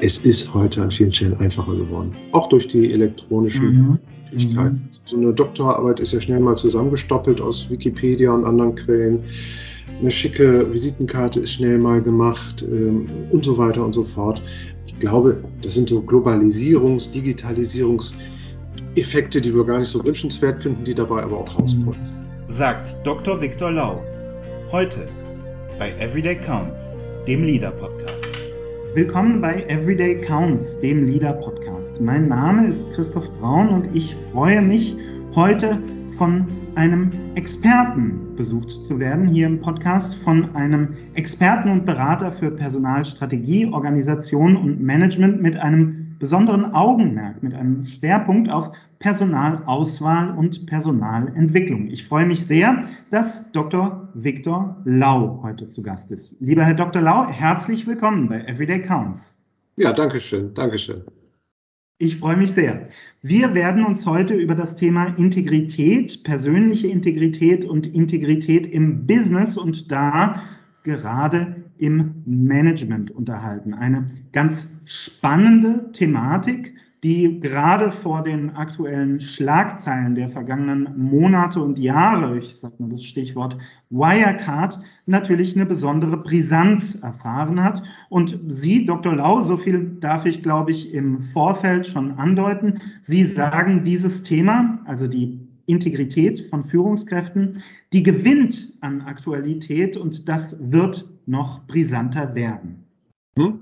es ist heute an vielen Stellen einfacher geworden. Auch durch die elektronischen Möglichkeiten. Mhm. So eine Doktorarbeit ist ja schnell mal zusammengestoppelt aus Wikipedia und anderen Quellen. Eine schicke Visitenkarte ist schnell mal gemacht ähm, und so weiter und so fort. Ich glaube, das sind so Globalisierungs-, Digitalisierungseffekte, die wir gar nicht so wünschenswert finden, die dabei aber auch rauspolzen. Sagt Dr. Viktor Lau. Heute bei Everyday Counts, dem Leader Podcast. Willkommen bei Everyday Counts, dem Leader Podcast. Mein Name ist Christoph Braun und ich freue mich, heute von einem Experten besucht zu werden, hier im Podcast, von einem Experten und Berater für Personalstrategie, Organisation und Management mit einem besonderen Augenmerk, mit einem Schwerpunkt auf Personalauswahl und Personalentwicklung. Ich freue mich sehr, dass Dr. Viktor Lau heute zu Gast ist. Lieber Herr Dr. Lau, herzlich willkommen bei Everyday Counts. Ja, danke schön, danke schön. Ich freue mich sehr. Wir werden uns heute über das Thema Integrität, persönliche Integrität und Integrität im Business und da gerade im Management unterhalten. Eine ganz spannende Thematik, die gerade vor den aktuellen Schlagzeilen der vergangenen Monate und Jahre, ich sage nur das Stichwort Wirecard, natürlich eine besondere Brisanz erfahren hat. Und Sie, Dr. Lau, so viel darf ich, glaube ich, im Vorfeld schon andeuten. Sie sagen, dieses Thema, also die Integrität von Führungskräften, die gewinnt an Aktualität und das wird noch brisanter werden. Hm?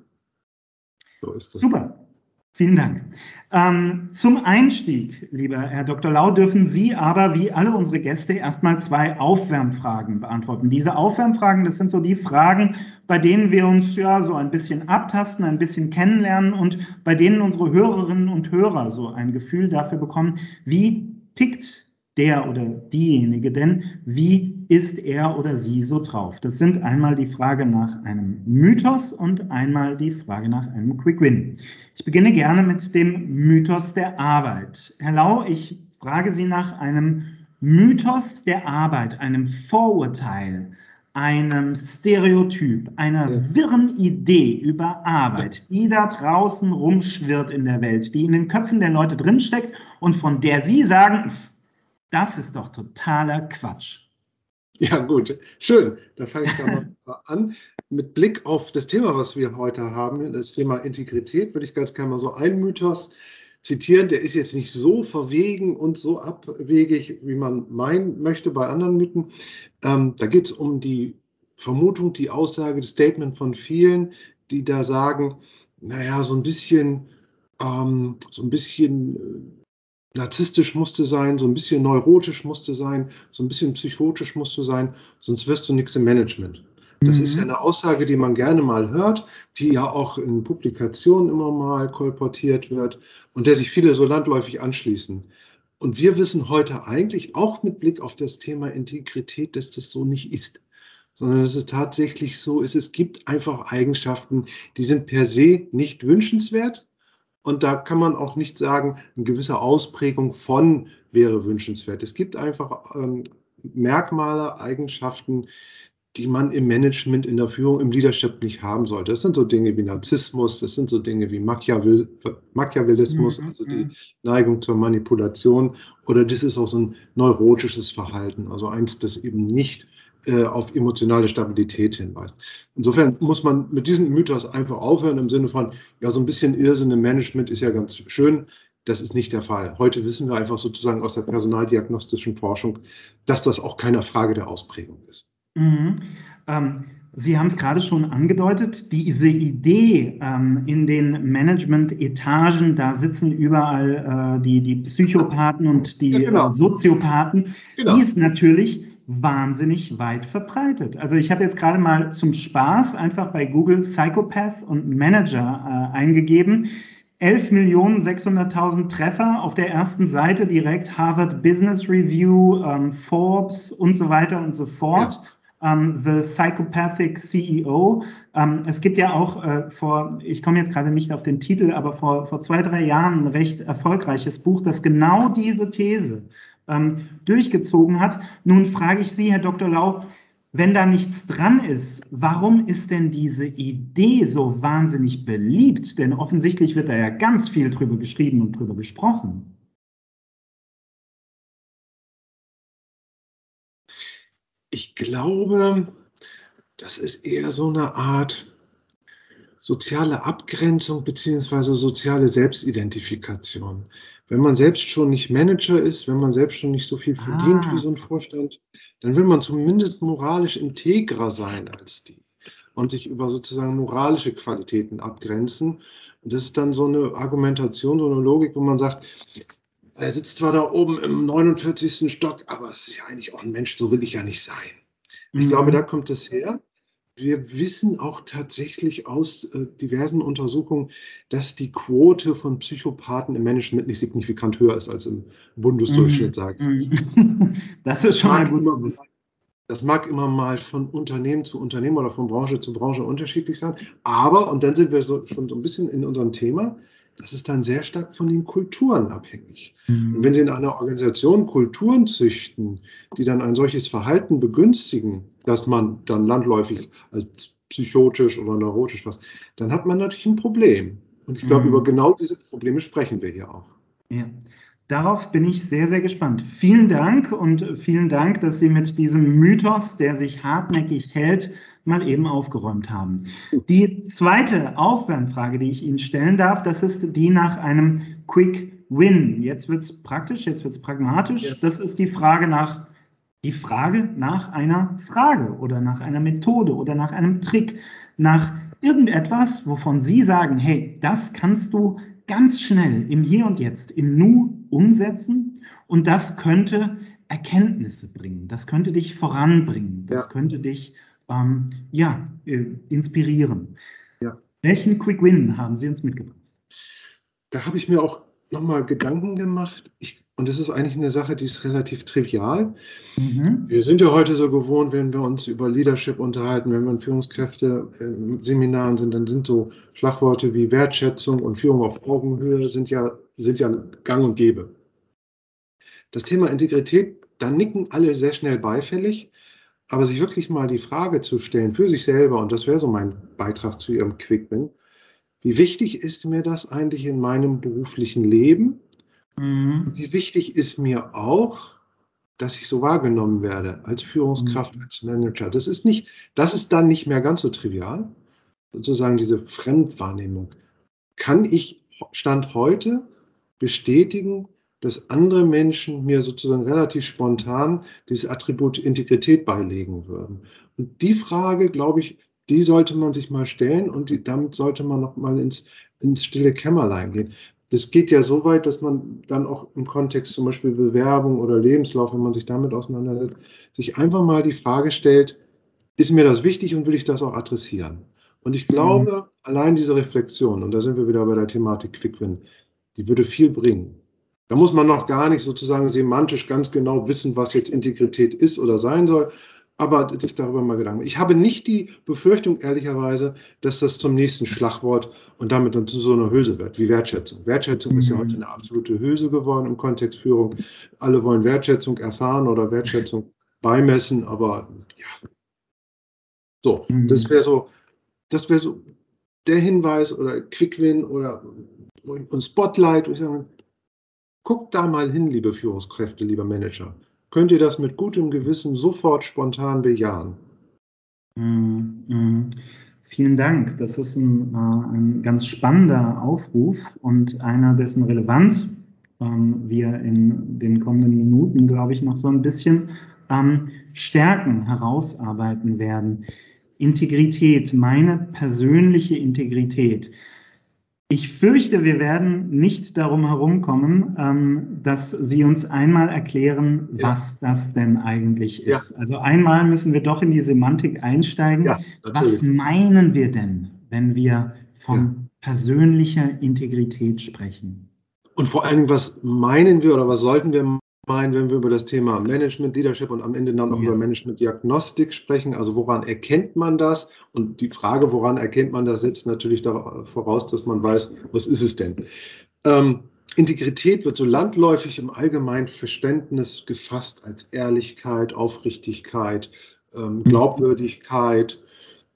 So ist es. Super. Vielen Dank. Ähm, zum Einstieg, lieber Herr Dr. Lau, dürfen Sie aber wie alle unsere Gäste erstmal zwei Aufwärmfragen beantworten. Diese Aufwärmfragen, das sind so die Fragen, bei denen wir uns ja so ein bisschen abtasten, ein bisschen kennenlernen und bei denen unsere Hörerinnen und Hörer so ein Gefühl dafür bekommen, wie tickt der oder diejenige denn, wie ist er oder sie so drauf? Das sind einmal die Frage nach einem Mythos und einmal die Frage nach einem Quick Win. Ich beginne gerne mit dem Mythos der Arbeit. Herr Lau, ich frage Sie nach einem Mythos der Arbeit, einem Vorurteil, einem Stereotyp, einer wirren Idee über Arbeit, die da draußen rumschwirrt in der Welt, die in den Köpfen der Leute drinsteckt und von der Sie sagen, das ist doch totaler Quatsch. Ja, gut, schön. Da fange ich da mal an. Mit Blick auf das Thema, was wir heute haben, das Thema Integrität, würde ich ganz gerne mal so einen Mythos zitieren. Der ist jetzt nicht so verwegen und so abwegig, wie man meinen möchte bei anderen Mythen. Ähm, da geht es um die Vermutung, die Aussage, das Statement von vielen, die da sagen, naja, so ein bisschen, ähm, so ein bisschen äh, narzisstisch musste sein, so ein bisschen neurotisch musste sein, so ein bisschen psychotisch musste sein, sonst wirst du nichts im Management. Das mhm. ist ja eine Aussage, die man gerne mal hört, die ja auch in Publikationen immer mal kolportiert wird und der sich viele so landläufig anschließen. Und wir wissen heute eigentlich auch mit Blick auf das Thema Integrität, dass das so nicht ist, sondern dass es tatsächlich so ist, es gibt einfach Eigenschaften, die sind per se nicht wünschenswert, und da kann man auch nicht sagen, eine gewisse Ausprägung von wäre wünschenswert. Es gibt einfach ähm, Merkmale, Eigenschaften, die man im Management, in der Führung, im Leadership nicht haben sollte. Das sind so Dinge wie Narzissmus, das sind so Dinge wie Machiavell, Machiavellismus, mhm. also die mhm. Neigung zur Manipulation, oder das ist auch so ein neurotisches Verhalten, also eins, das eben nicht äh, auf emotionale Stabilität hinweist. Insofern muss man mit diesem Mythos einfach aufhören im Sinne von, ja, so ein bisschen Irrsinn im Management ist ja ganz schön. Das ist nicht der Fall. Heute wissen wir einfach sozusagen aus der personaldiagnostischen Forschung, dass das auch keine Frage der Ausprägung ist. Mhm. Ähm, Sie haben es gerade schon angedeutet, diese Idee ähm, in den Management-Etagen, da sitzen überall äh, die, die Psychopathen und die ja, genau. äh, Soziopathen, genau. die ist natürlich wahnsinnig weit verbreitet. Also ich habe jetzt gerade mal zum Spaß einfach bei Google Psychopath und Manager äh, eingegeben. 11.600.000 Treffer auf der ersten Seite direkt Harvard Business Review, ähm, Forbes und so weiter und so fort. Ja. Ähm, The Psychopathic CEO. Ähm, es gibt ja auch äh, vor, ich komme jetzt gerade nicht auf den Titel, aber vor, vor zwei, drei Jahren ein recht erfolgreiches Buch, das genau diese These ähm, durchgezogen hat. Nun frage ich Sie, Herr Dr. Lau, wenn da nichts dran ist, warum ist denn diese Idee so wahnsinnig beliebt? Denn offensichtlich wird da ja ganz viel drüber geschrieben und drüber gesprochen. Ich glaube, das ist eher so eine Art soziale Abgrenzung beziehungsweise soziale Selbstidentifikation. Wenn man selbst schon nicht Manager ist, wenn man selbst schon nicht so viel verdient ah. wie so ein Vorstand, dann will man zumindest moralisch integrer sein als die und sich über sozusagen moralische Qualitäten abgrenzen. Und das ist dann so eine Argumentation, so eine Logik, wo man sagt, er sitzt zwar da oben im 49. Stock, aber es ist ja eigentlich auch ein Mensch, so will ich ja nicht sein. Ich mhm. glaube, da kommt es her. Wir wissen auch tatsächlich aus äh, diversen Untersuchungen, dass die Quote von Psychopathen im Management nicht signifikant höher ist als im Bundesdurchschnitt, mhm. sagen mhm. Das ist schon mal gut. Das mag immer mal von Unternehmen zu Unternehmen oder von Branche zu Branche unterschiedlich sein. Aber, und dann sind wir so, schon so ein bisschen in unserem Thema, das ist dann sehr stark von den Kulturen abhängig. Mhm. Und wenn Sie in einer Organisation Kulturen züchten, die dann ein solches Verhalten begünstigen, dass man dann landläufig als psychotisch oder neurotisch was, dann hat man natürlich ein Problem. Und ich glaube, mhm. über genau diese Probleme sprechen wir hier auch. Ja. Darauf bin ich sehr, sehr gespannt. Vielen Dank und vielen Dank, dass Sie mit diesem Mythos, der sich hartnäckig hält, mal eben aufgeräumt haben. Die zweite Aufwärmfrage, die ich Ihnen stellen darf, das ist die nach einem Quick Win. Jetzt wird es praktisch, jetzt wird es pragmatisch. Ja. Das ist die Frage nach die Frage nach einer Frage oder nach einer Methode oder nach einem Trick, nach irgendetwas, wovon Sie sagen, hey, das kannst du ganz schnell im Hier und Jetzt, im Nu umsetzen und das könnte Erkenntnisse bringen, das könnte dich voranbringen, das ja. könnte dich ähm, ja, äh, inspirieren. Ja. Welchen Quick Win haben Sie uns mitgebracht? Da habe ich mir auch nochmal Gedanken gemacht. Ich, und das ist eigentlich eine Sache, die ist relativ trivial. Mhm. Wir sind ja heute so gewohnt, wenn wir uns über Leadership unterhalten, wenn wir in Führungskräfte in Seminaren sind, dann sind so Schlagworte wie Wertschätzung und Führung auf Augenhöhe sind ja, sind ja gang und gäbe. Das Thema Integrität, da nicken alle sehr schnell beifällig. Aber sich wirklich mal die Frage zu stellen für sich selber, und das wäre so mein Beitrag zu Ihrem Quickbin, wie wichtig ist mir das eigentlich in meinem beruflichen Leben? Mhm. Wie wichtig ist mir auch, dass ich so wahrgenommen werde als Führungskraft, mhm. als Manager? Das ist nicht, das ist dann nicht mehr ganz so trivial, sozusagen diese Fremdwahrnehmung. Kann ich Stand heute bestätigen, dass andere Menschen mir sozusagen relativ spontan dieses Attribut Integrität beilegen würden. Und die Frage, glaube ich, die sollte man sich mal stellen und die, damit sollte man noch mal ins, ins stille Kämmerlein gehen. Das geht ja so weit, dass man dann auch im Kontext zum Beispiel Bewerbung oder Lebenslauf, wenn man sich damit auseinandersetzt, sich einfach mal die Frage stellt, ist mir das wichtig und will ich das auch adressieren? Und ich glaube, mhm. allein diese Reflexion, und da sind wir wieder bei der Thematik Quickwin, die würde viel bringen. Da muss man noch gar nicht sozusagen semantisch ganz genau wissen, was jetzt Integrität ist oder sein soll, aber sich darüber mal Gedanken. Ich habe nicht die Befürchtung, ehrlicherweise, dass das zum nächsten Schlagwort und damit dann zu so einer Hülse wird, wie Wertschätzung. Wertschätzung mhm. ist ja mhm. heute eine absolute Hülse geworden im Kontext Führung. Alle wollen Wertschätzung erfahren oder Wertschätzung beimessen, aber ja. So, mhm. das wäre so, das wäre so der Hinweis oder Quickwin oder und Spotlight, wo ich sage, Guckt da mal hin, liebe Führungskräfte, lieber Manager. Könnt ihr das mit gutem Gewissen sofort spontan bejahen? Mm, mm. Vielen Dank. Das ist ein, äh, ein, ganz spannender Aufruf und einer, dessen Relevanz ähm, wir in den kommenden Minuten, glaube ich, noch so ein bisschen ähm, stärken, herausarbeiten werden. Integrität, meine persönliche Integrität. Ich fürchte, wir werden nicht darum herumkommen, ähm, dass Sie uns einmal erklären, ja. was das denn eigentlich ist. Ja. Also einmal müssen wir doch in die Semantik einsteigen. Ja, was meinen wir denn, wenn wir von persönlicher Integrität sprechen? Und vor allen Dingen, was meinen wir oder was sollten wir meinen, wenn wir über das Thema Management, Leadership und am Ende dann auch ja. über Management-Diagnostik sprechen. Also woran erkennt man das? Und die Frage, woran erkennt man das, setzt natürlich voraus, dass man weiß, was ist es denn? Ähm, Integrität wird so landläufig im allgemeinen Verständnis gefasst als Ehrlichkeit, Aufrichtigkeit, äh, ähm, Glaubwürdigkeit,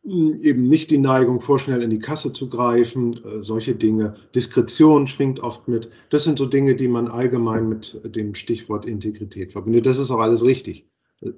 eben nicht die Neigung, vorschnell in die Kasse zu greifen, äh, solche Dinge. Diskretion schwingt oft mit. Das sind so Dinge, die man allgemein mit dem Stichwort Integrität verbindet. Das ist auch alles richtig.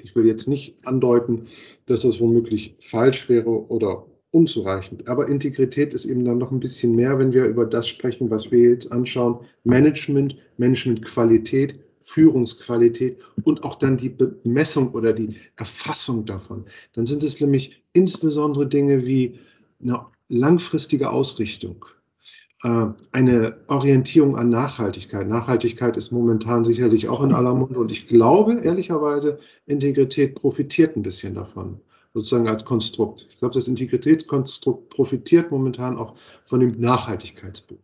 Ich will jetzt nicht andeuten, dass das womöglich falsch wäre oder unzureichend. Aber Integrität ist eben dann noch ein bisschen mehr, wenn wir über das sprechen, was wir jetzt anschauen. Management, Managementqualität, Führungsqualität und auch dann die Bemessung oder die Erfassung davon. Dann sind es nämlich insbesondere Dinge wie eine langfristige Ausrichtung, äh, eine Orientierung an Nachhaltigkeit. Nachhaltigkeit ist momentan sicherlich auch in aller Munde und ich glaube ehrlicherweise, Integrität profitiert ein bisschen davon, sozusagen als Konstrukt. Ich glaube, das Integritätskonstrukt profitiert momentan auch von dem Nachhaltigkeitsbuch.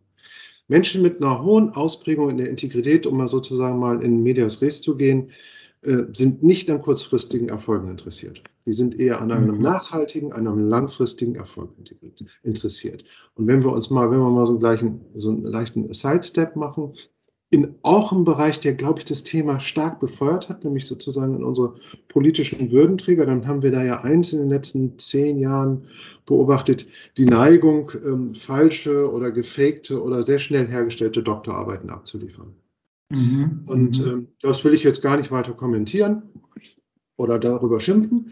Menschen mit einer hohen Ausprägung in der Integrität, um mal sozusagen mal in Medias Res zu gehen, äh, sind nicht an kurzfristigen Erfolgen interessiert. Die sind eher an einem mhm. nachhaltigen, einem langfristigen Erfolg interessiert. Und wenn wir uns mal, wenn wir mal so einen, gleichen, so einen leichten Sidestep machen, in auch im Bereich, der, glaube ich, das Thema stark befeuert hat, nämlich sozusagen in unsere politischen Würdenträger, dann haben wir da ja eins in den letzten zehn Jahren beobachtet, die Neigung, ähm, falsche oder gefakte oder sehr schnell hergestellte Doktorarbeiten abzuliefern. Mhm. Und mhm. ähm, das will ich jetzt gar nicht weiter kommentieren oder darüber schimpfen.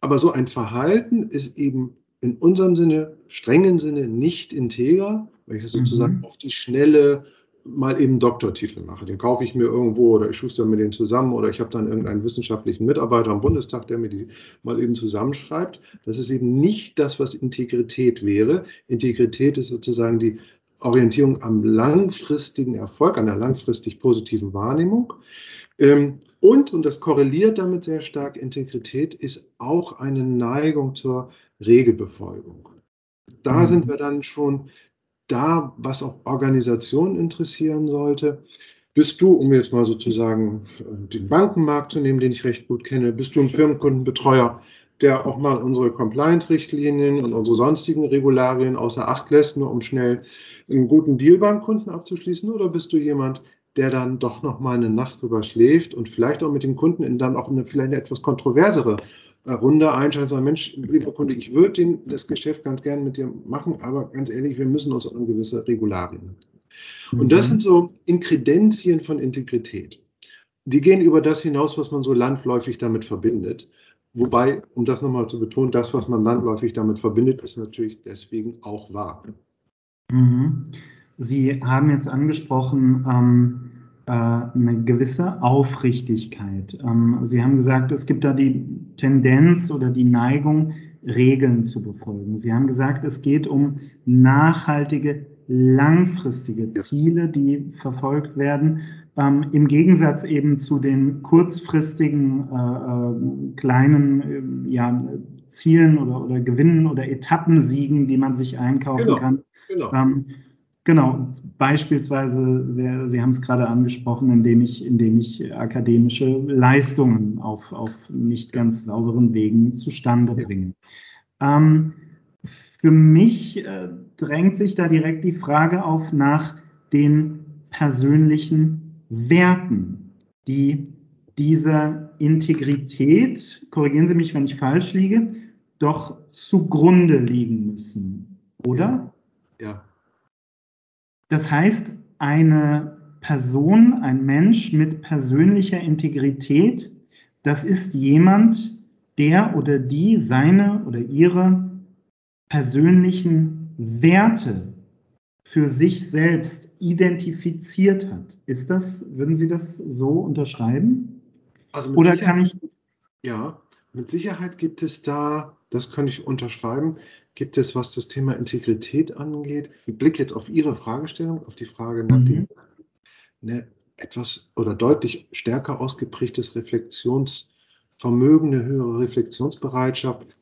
Aber so ein Verhalten ist eben in unserem Sinne, strengen Sinne, nicht integer, welches sozusagen mhm. auf die schnelle mal eben Doktortitel mache. Den kaufe ich mir irgendwo oder ich schuster mir den zusammen oder ich habe dann irgendeinen wissenschaftlichen Mitarbeiter am Bundestag, der mir die mal eben zusammenschreibt. Das ist eben nicht das, was Integrität wäre. Integrität ist sozusagen die Orientierung am langfristigen Erfolg, an der langfristig positiven Wahrnehmung. Ähm, und, und das korreliert damit sehr stark, Integrität ist auch eine Neigung zur Regelbefolgung. Da mhm. sind wir dann schon da, was auch Organisationen interessieren sollte. Bist du, um jetzt mal sozusagen den Bankenmarkt zu nehmen, den ich recht gut kenne, bist du ein Firmenkundenbetreuer, der auch mal unsere Compliance-Richtlinien und unsere sonstigen Regularien außer Acht lässt, nur um schnell einen guten Deal beim Kunden abzuschließen? Oder bist du jemand, der dann doch noch mal eine Nacht drüber schläft und vielleicht auch mit dem Kunden in dann auch eine vielleicht eine etwas kontroversere Runde einschalten sagen, Mensch, lieber Kunde, ich würde das Geschäft ganz gerne mit dir machen, aber ganz ehrlich, wir müssen uns an gewisse Regularien. Mhm. Und das mhm. sind so Inkredenzien von Integrität. Die gehen über das hinaus, was man so landläufig damit verbindet. Wobei, um das nochmal zu betonen, das, was man landläufig damit verbindet, ist natürlich deswegen auch wahr. Mhm. Sie haben jetzt angesprochen, ähm, äh, eine gewisse Aufrichtigkeit. Ähm, Sie haben gesagt, es gibt da die Tendenz oder die Neigung, Regeln zu befolgen. Sie haben gesagt, es geht um nachhaltige, langfristige Ziele, die verfolgt werden. Ähm, Im Gegensatz eben zu den kurzfristigen, äh, äh, kleinen äh, ja, Zielen oder, oder Gewinnen oder Etappensiegen, die man sich einkaufen genau, kann. Genau. Genau, beispielsweise, Sie haben es gerade angesprochen, indem ich, indem ich akademische Leistungen auf, auf nicht ganz sauberen Wegen zustande bringe. Ähm, für mich äh, drängt sich da direkt die Frage auf nach den persönlichen Werten, die dieser Integrität, korrigieren Sie mich, wenn ich falsch liege, doch zugrunde liegen müssen, oder? Ja. Das heißt, eine Person, ein Mensch mit persönlicher Integrität, das ist jemand, der oder die seine oder ihre persönlichen Werte für sich selbst identifiziert hat. Ist das, würden Sie das so unterschreiben? Also oder kann ich. Ja, mit Sicherheit gibt es da, das kann ich unterschreiben, Gibt es, was das Thema Integrität angeht, ich blicke jetzt auf Ihre Fragestellung, auf die Frage nach mhm. dem ne, etwas oder deutlich stärker ausgeprägtes Reflexionsvermögen, eine höhere Reflexionsbereitschaft,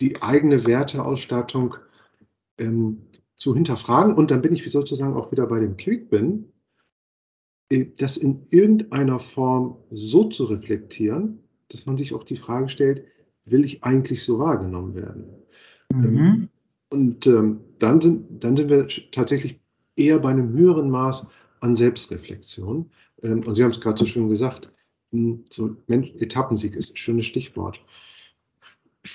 die eigene Werteausstattung ähm, zu hinterfragen. Und dann bin ich sozusagen auch wieder bei dem Quick bin, äh, das in irgendeiner Form so zu reflektieren, dass man sich auch die Frage stellt, will ich eigentlich so wahrgenommen werden? Ähm, mhm. Und ähm, dann, sind, dann sind wir tatsächlich eher bei einem höheren Maß an Selbstreflexion. Ähm, und Sie haben es gerade so schön gesagt, hm, so Mensch, Etappensieg ist ein schönes Stichwort.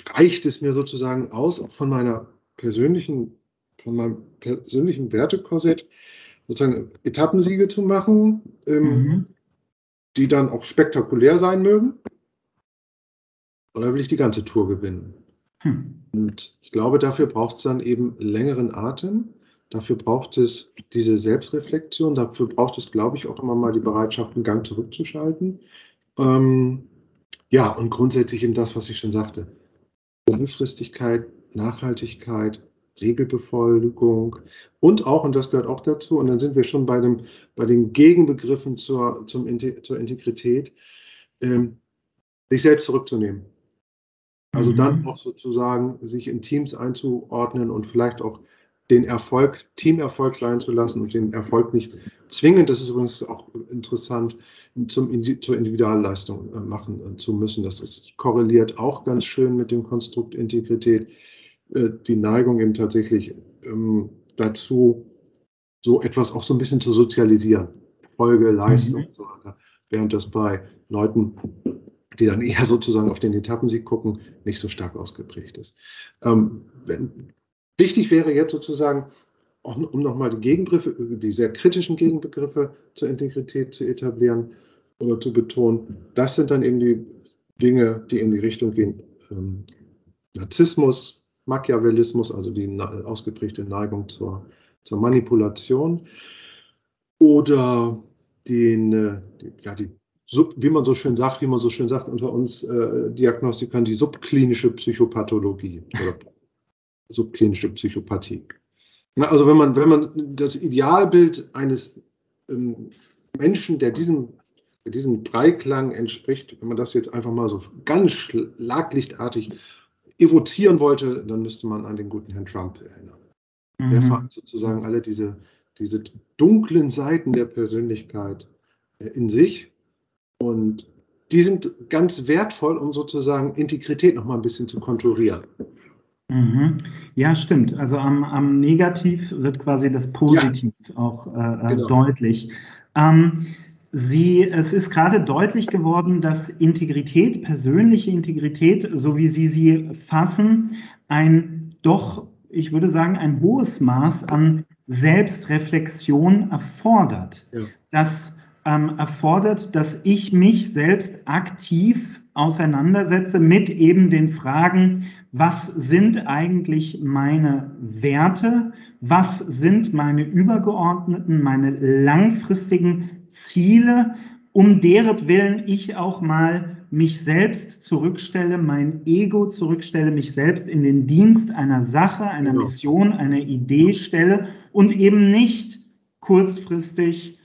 reicht es mir sozusagen aus, auch von meiner persönlichen, von meinem persönlichen Wertekorsett sozusagen Etappensiege zu machen, ähm, mhm. die dann auch spektakulär sein mögen? Oder will ich die ganze Tour gewinnen? Hm. Und ich glaube, dafür braucht es dann eben längeren Atem. Dafür braucht es diese Selbstreflexion. Dafür braucht es, glaube ich, auch immer mal die Bereitschaft, einen Gang zurückzuschalten. Ähm, ja, und grundsätzlich eben das, was ich schon sagte. Langfristigkeit, Nachhaltigkeit, Regelbefolgung und auch, und das gehört auch dazu, und dann sind wir schon bei, dem, bei den Gegenbegriffen zur, zum, zur Integrität, ähm, sich selbst zurückzunehmen. Also mhm. dann auch sozusagen sich in Teams einzuordnen und vielleicht auch den Erfolg, Teamerfolg sein zu lassen und den Erfolg nicht zwingend, das ist übrigens auch interessant, zum, zur Individualleistung äh, machen äh, zu müssen. Das ist, korreliert auch ganz schön mit dem Konstrukt Integrität. Äh, die Neigung eben tatsächlich ähm, dazu, so etwas auch so ein bisschen zu sozialisieren. Folge, Leistung mhm. und so weiter. Während das bei Leuten, die dann eher sozusagen auf den Etappensieg gucken, nicht so stark ausgeprägt ist. Ähm, wenn, wichtig wäre jetzt sozusagen, auch, um nochmal die Gegenbegriffe, die sehr kritischen Gegenbegriffe zur Integrität zu etablieren oder zu betonen, das sind dann eben die Dinge, die in die Richtung gehen. Ähm, Narzissmus, Machiavellismus, also die ausgeprägte Neigung zur, zur Manipulation oder den, äh, die, ja, die Sub, wie man so schön sagt, wie man so schön sagt unter uns äh, Diagnostikern, die subklinische Psychopathologie oder subklinische Psychopathie. Na, also wenn man, wenn man das Idealbild eines ähm, Menschen, der diesem, diesem Dreiklang entspricht, wenn man das jetzt einfach mal so ganz schlaglichtartig evozieren wollte, dann müsste man an den guten Herrn Trump erinnern. Mhm. Der vereint sozusagen alle diese, diese dunklen Seiten der Persönlichkeit äh, in sich und die sind ganz wertvoll, um sozusagen Integrität noch mal ein bisschen zu konturieren. Mhm. Ja, stimmt. Also am, am, Negativ wird quasi das Positiv ja. auch äh, äh, genau. deutlich. Ähm, Sie, es ist gerade deutlich geworden, dass Integrität, persönliche Integrität, so wie Sie sie fassen, ein doch, ich würde sagen, ein hohes Maß an Selbstreflexion erfordert. Ja. Das ähm, erfordert, dass ich mich selbst aktiv auseinandersetze mit eben den Fragen, was sind eigentlich meine Werte, was sind meine übergeordneten, meine langfristigen Ziele, um deren Willen ich auch mal mich selbst zurückstelle, mein Ego zurückstelle, mich selbst in den Dienst einer Sache, einer. Mission, einer Idee stelle und eben nicht kurzfristig,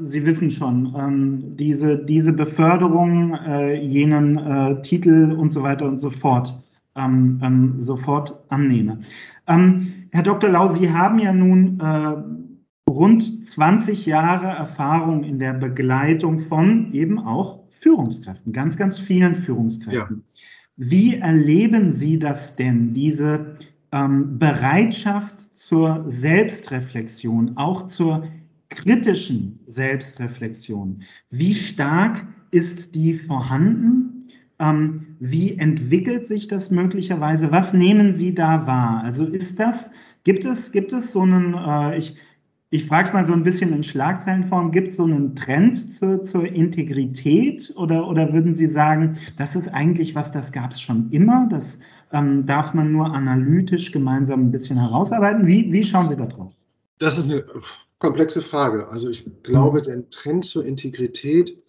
Sie wissen schon, ähm, diese, diese Beförderung, äh, jenen äh, Titel und so weiter und so fort ähm, ähm, sofort annehme. Herr Dr. Lau, Sie haben ja nun äh, rund 20 Jahre Erfahrung in der Begleitung von eben auch Führungskräften, ganz, ganz vielen Führungskräften. Ja. Wie erleben Sie das denn, diese Bereitschaft zur Selbstreflexion, auch zur kritischen Selbstreflexion? Wie stark ist die vorhanden? Ähm, wie entwickelt sich das möglicherweise? Was nehmen Sie da wahr? Also ist das, gibt es, gibt es so einen, äh, ich, ich frage es mal so ein bisschen in Schlagzeilenform, gibt es so einen Trend zur, zur Integrität oder, oder würden Sie sagen, das ist eigentlich was, das gab es schon immer, das ähm, darf man nur analytisch gemeinsam ein bisschen herausarbeiten? Wie, wie schauen Sie da drauf? Das ist eine komplexe Frage. Also ich glaube, mhm. der Trend zur Integrität,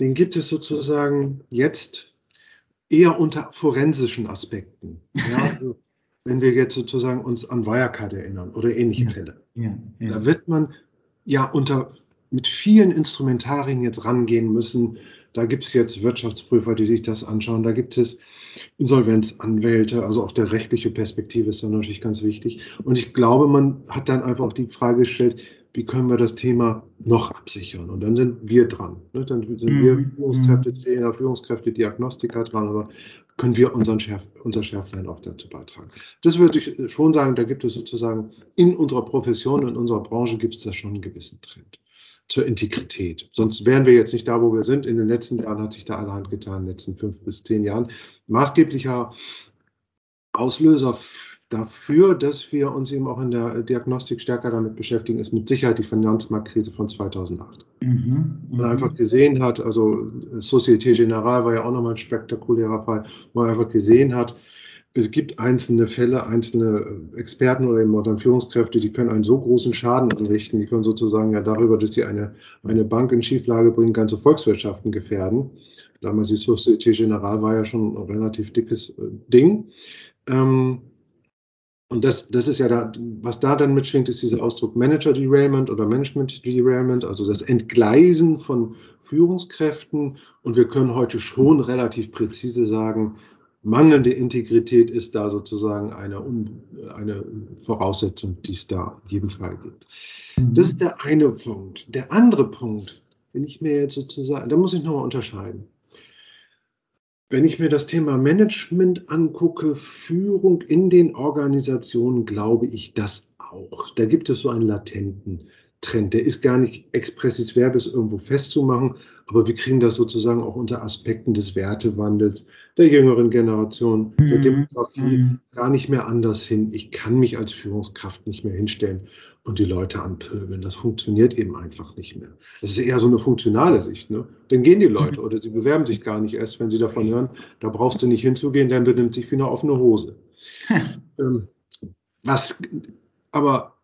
den gibt es sozusagen jetzt eher unter forensischen Aspekten. Ja, also wenn wir jetzt sozusagen uns an Wirecard erinnern oder ähnliche ja, Fälle. Ja. Da wird man ja unter mit vielen Instrumentarien jetzt rangehen müssen. Da gibt es jetzt Wirtschaftsprüfer, die sich das anschauen. Da gibt es Insolvenzanwälte. Also auf der rechtlichen Perspektive ist das natürlich ganz wichtig. Und ich glaube, man hat dann einfach auch die Frage gestellt, wie können wir das Thema noch absichern? Und dann sind wir dran. Ne? Dann sind mhm. wir Führungskräfte, Trainer, Führungskräfte, Diagnostiker dran, aber können wir unseren Schärf, unser Schärflein auch dazu beitragen. Das würde ich schon sagen, da gibt es sozusagen in unserer Profession, in unserer Branche gibt es da schon einen gewissen Trend. Zur Integrität. Sonst wären wir jetzt nicht da, wo wir sind. In den letzten Jahren hat sich da allerhand getan, in den letzten fünf bis zehn Jahren. Maßgeblicher Auslöser dafür, dass wir uns eben auch in der Diagnostik stärker damit beschäftigen, ist mit Sicherheit die Finanzmarktkrise von 2008. Mhm. Man einfach gesehen hat, also Société Générale war ja auch nochmal ein spektakulärer Fall, man einfach gesehen hat, es gibt einzelne Fälle, einzelne Experten oder eben auch dann Führungskräfte, die können einen so großen Schaden anrichten, die können sozusagen ja darüber, dass sie eine, eine Bank in Schieflage bringen, ganze Volkswirtschaften gefährden. Damals die Société Générale war ja schon ein relativ dickes äh, Ding. Ähm, und das, das ist ja da, was da dann mitschwingt, ist dieser Ausdruck Manager Derailment oder Management Derailment, also das Entgleisen von Führungskräften. Und wir können heute schon relativ präzise sagen, mangelnde Integrität ist da sozusagen eine, eine Voraussetzung, die es da in jedem Fall gibt. Mhm. Das ist der eine Punkt. Der andere Punkt, wenn ich mir jetzt sozusagen, da muss ich nochmal unterscheiden. Wenn ich mir das Thema Management angucke, Führung in den Organisationen, glaube ich das auch. Da gibt es so einen latenten Trend. Der ist gar nicht expressis verbis irgendwo festzumachen, aber wir kriegen das sozusagen auch unter Aspekten des Wertewandels der jüngeren Generation, der mhm. Demografie mhm. gar nicht mehr anders hin. Ich kann mich als Führungskraft nicht mehr hinstellen und die Leute anpöbeln. Das funktioniert eben einfach nicht mehr. Das ist eher so eine funktionale Sicht. Ne? Dann gehen die Leute oder sie bewerben sich gar nicht erst, wenn sie davon hören, da brauchst du nicht hinzugehen, dann benimmt sich wie eine offene Hose. ähm, was aber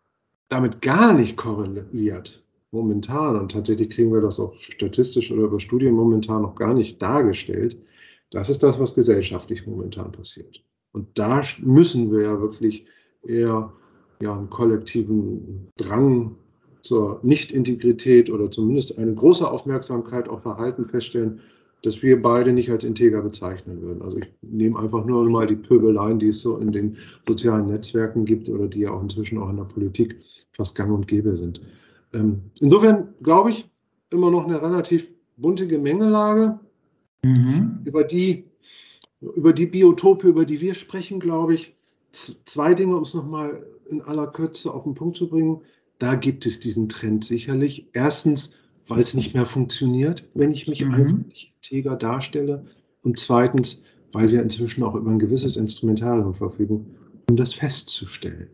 damit gar nicht korreliert, momentan, und tatsächlich kriegen wir das auch statistisch oder über Studien momentan noch gar nicht dargestellt, das ist das, was gesellschaftlich momentan passiert. Und da müssen wir ja wirklich eher ja, einen kollektiven Drang zur Nicht-Integrität oder zumindest eine große Aufmerksamkeit auf Verhalten feststellen, das wir beide nicht als integer bezeichnen würden. Also ich nehme einfach nur mal die Pöbeleien, die es so in den sozialen Netzwerken gibt oder die ja auch inzwischen auch in der Politik fast gang und gäbe sind. Ähm, insofern glaube ich immer noch eine relativ bunte Gemengelage, mhm. über die über die Biotope, über die wir sprechen, glaube ich, zwei Dinge, um es nochmal in aller Kürze auf den Punkt zu bringen. Da gibt es diesen Trend sicherlich. Erstens, weil es nicht mehr funktioniert, wenn ich mich mhm. einfach nicht integer darstelle. Und zweitens, weil wir inzwischen auch über ein gewisses Instrumentarium verfügen, um das festzustellen.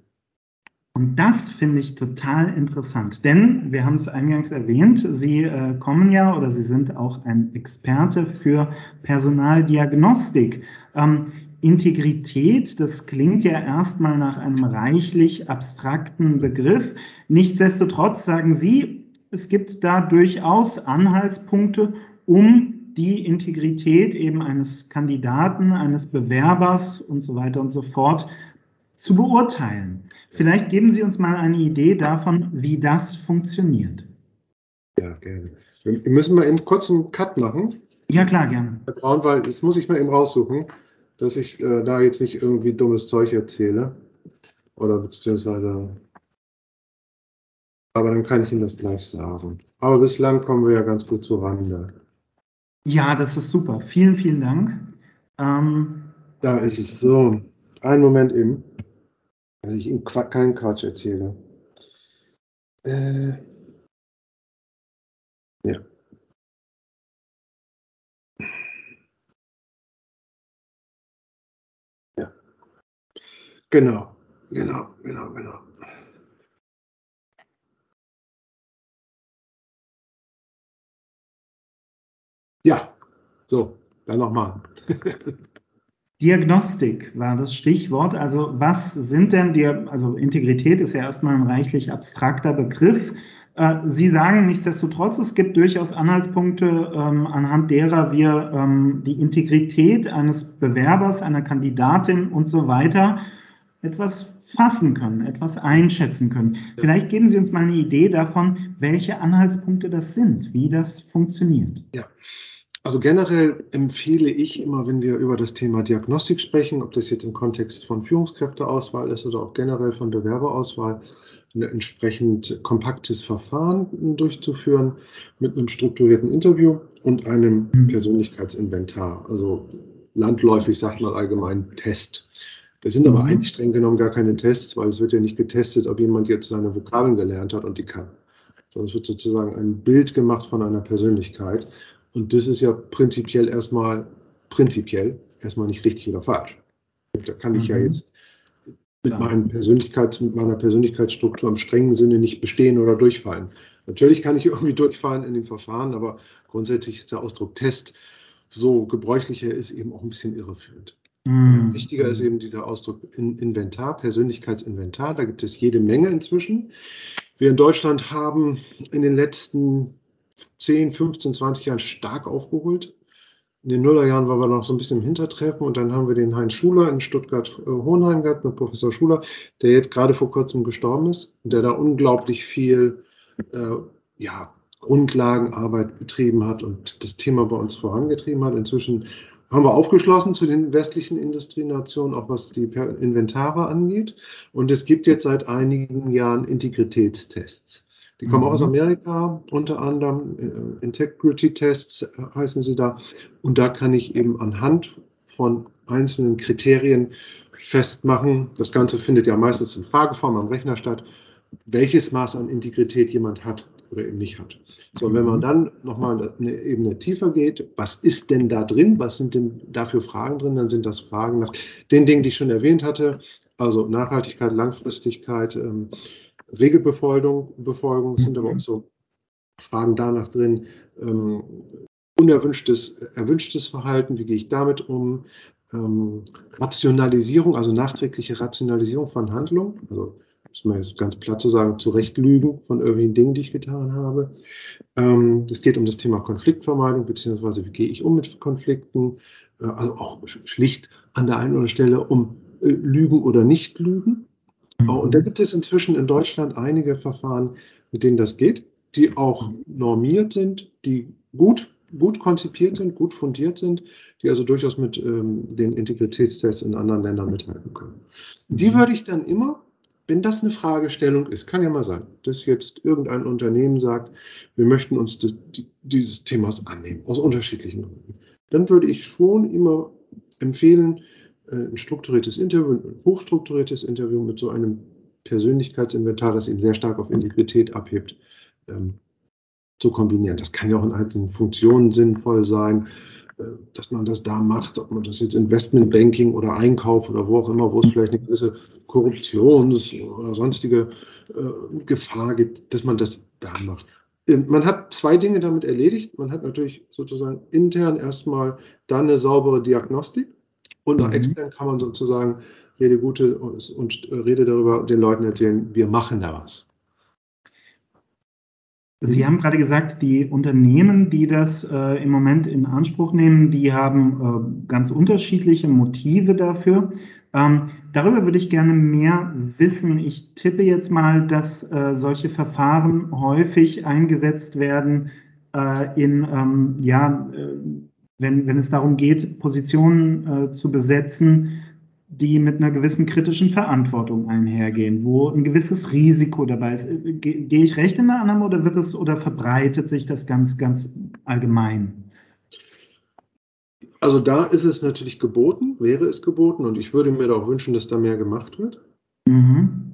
Und das finde ich total interessant, denn wir haben es eingangs erwähnt, Sie äh, kommen ja oder Sie sind auch ein Experte für Personaldiagnostik. Ähm, Integrität, das klingt ja erstmal nach einem reichlich abstrakten Begriff. Nichtsdestotrotz sagen Sie, es gibt da durchaus Anhaltspunkte, um die Integrität eben eines Kandidaten, eines Bewerbers und so weiter und so fort zu beurteilen. Vielleicht geben Sie uns mal eine Idee davon, wie das funktioniert. Ja, gerne. Wir müssen mal eben kurz einen Cut machen. Ja, klar, gerne. Weil das muss ich mal eben raussuchen, dass ich äh, da jetzt nicht irgendwie dummes Zeug erzähle. Oder beziehungsweise. Aber dann kann ich Ihnen das gleich sagen. Aber bislang kommen wir ja ganz gut zu Rande. Ja, das ist super. Vielen, vielen Dank. Ähm, da ist es so. Einen Moment eben dass ich ihm keinen Quatsch erzähle. Äh, ja. Ja. Genau, genau, genau, genau. Ja, so, dann nochmal. Diagnostik war das Stichwort. Also was sind denn die, also Integrität ist ja erstmal ein reichlich abstrakter Begriff. Äh, Sie sagen nichtsdestotrotz, es gibt durchaus Anhaltspunkte, ähm, anhand derer wir ähm, die Integrität eines Bewerbers, einer Kandidatin und so weiter etwas fassen können, etwas einschätzen können. Vielleicht geben Sie uns mal eine Idee davon, welche Anhaltspunkte das sind, wie das funktioniert. Ja. Also generell empfehle ich immer, wenn wir über das Thema Diagnostik sprechen, ob das jetzt im Kontext von Führungskräfteauswahl ist oder auch generell von Bewerberauswahl, ein entsprechend kompaktes Verfahren durchzuführen mit einem strukturierten Interview und einem mhm. Persönlichkeitsinventar. Also landläufig sagt man allgemein Test. Das sind aber mhm. eigentlich streng genommen gar keine Tests, weil es wird ja nicht getestet, ob jemand jetzt seine Vokabeln gelernt hat und die kann sondern es wird sozusagen ein Bild gemacht von einer Persönlichkeit. Und das ist ja prinzipiell erstmal, prinzipiell erstmal nicht richtig oder falsch. Da kann ich mhm. ja jetzt mit, ja. Persönlichkeits, mit meiner Persönlichkeitsstruktur im strengen Sinne nicht bestehen oder durchfallen. Natürlich kann ich irgendwie durchfallen in dem Verfahren, aber grundsätzlich ist der Ausdruck Test so gebräuchlicher ist eben auch ein bisschen irreführend. Mhm. Wichtiger ist eben dieser Ausdruck Inventar, Persönlichkeitsinventar. Da gibt es jede Menge inzwischen. Wir in Deutschland haben in den letzten 10, 15, 20 Jahren stark aufgeholt. In den Nullerjahren waren wir noch so ein bisschen im Hintertreffen und dann haben wir den Heinz Schuler in Stuttgart-Hohenheim gehabt mit Professor Schuler, der jetzt gerade vor kurzem gestorben ist und der da unglaublich viel äh, ja, Grundlagenarbeit betrieben hat und das Thema bei uns vorangetrieben hat. Inzwischen haben wir aufgeschlossen zu den westlichen Industrienationen, auch was die Inventare angeht. Und es gibt jetzt seit einigen Jahren Integritätstests. Die kommen mhm. aus. Amerika, unter anderem äh, Integrity-Tests heißen sie da. Und da kann ich eben anhand von einzelnen Kriterien festmachen. Das Ganze findet ja meistens in Frageform am Rechner statt, welches Maß an Integrität jemand hat oder eben nicht hat. So, wenn man mhm. dann nochmal eine Ebene tiefer geht, was ist denn da drin? Was sind denn dafür Fragen drin? Dann sind das Fragen nach den Dingen, die ich schon erwähnt hatte, also Nachhaltigkeit, Langfristigkeit, ähm, Regelbefolgung, Befolgung sind aber auch so Fragen danach drin, ähm, unerwünschtes, erwünschtes Verhalten, wie gehe ich damit um, ähm, Rationalisierung, also nachträgliche Rationalisierung von Handlung, also muss man jetzt ganz platt zu sagen, zurechtlügen von irgendwelchen Dingen, die ich getan habe. Ähm, es geht um das Thema Konfliktvermeidung, beziehungsweise wie gehe ich um mit Konflikten, äh, also auch schlicht an der einen oder anderen Stelle um äh, Lügen oder Nicht-Lügen. Mhm. Und da gibt es inzwischen in Deutschland einige Verfahren, mit denen das geht, die auch normiert sind, die gut, gut konzipiert sind, gut fundiert sind, die also durchaus mit ähm, den Integritätstests in anderen Ländern mithalten können. Die mhm. würde ich dann immer wenn das eine Fragestellung ist, kann ja mal sein, dass jetzt irgendein Unternehmen sagt, wir möchten uns des, dieses Themas annehmen, aus unterschiedlichen Gründen, dann würde ich schon immer empfehlen, ein strukturiertes Interview, ein hochstrukturiertes Interview mit so einem Persönlichkeitsinventar, das eben sehr stark auf Integrität abhebt, ähm, zu kombinieren. Das kann ja auch in einzelnen Funktionen sinnvoll sein, äh, dass man das da macht, ob man das jetzt Investmentbanking oder Einkauf oder wo auch immer, wo es vielleicht eine gewisse Korruptions- oder sonstige äh, Gefahr gibt, dass man das da macht. Ähm, man hat zwei Dinge damit erledigt. Man hat natürlich sozusagen intern erstmal dann eine saubere Diagnostik und nach mhm. extern kann man sozusagen Rede Gute und, und Rede darüber den Leuten erzählen, wir machen da was. Sie haben gerade gesagt, die Unternehmen, die das äh, im Moment in Anspruch nehmen, die haben äh, ganz unterschiedliche Motive dafür. Ähm, darüber würde ich gerne mehr wissen. Ich tippe jetzt mal, dass äh, solche Verfahren häufig eingesetzt werden äh, in, ähm, ja, äh, wenn, wenn es darum geht, Positionen äh, zu besetzen, die mit einer gewissen kritischen Verantwortung einhergehen, wo ein gewisses Risiko dabei ist. Gehe ich recht in der Annahme oder wird es oder verbreitet sich das ganz, ganz allgemein? Also da ist es natürlich geboten, wäre es geboten und ich würde mir auch wünschen, dass da mehr gemacht wird. Mhm.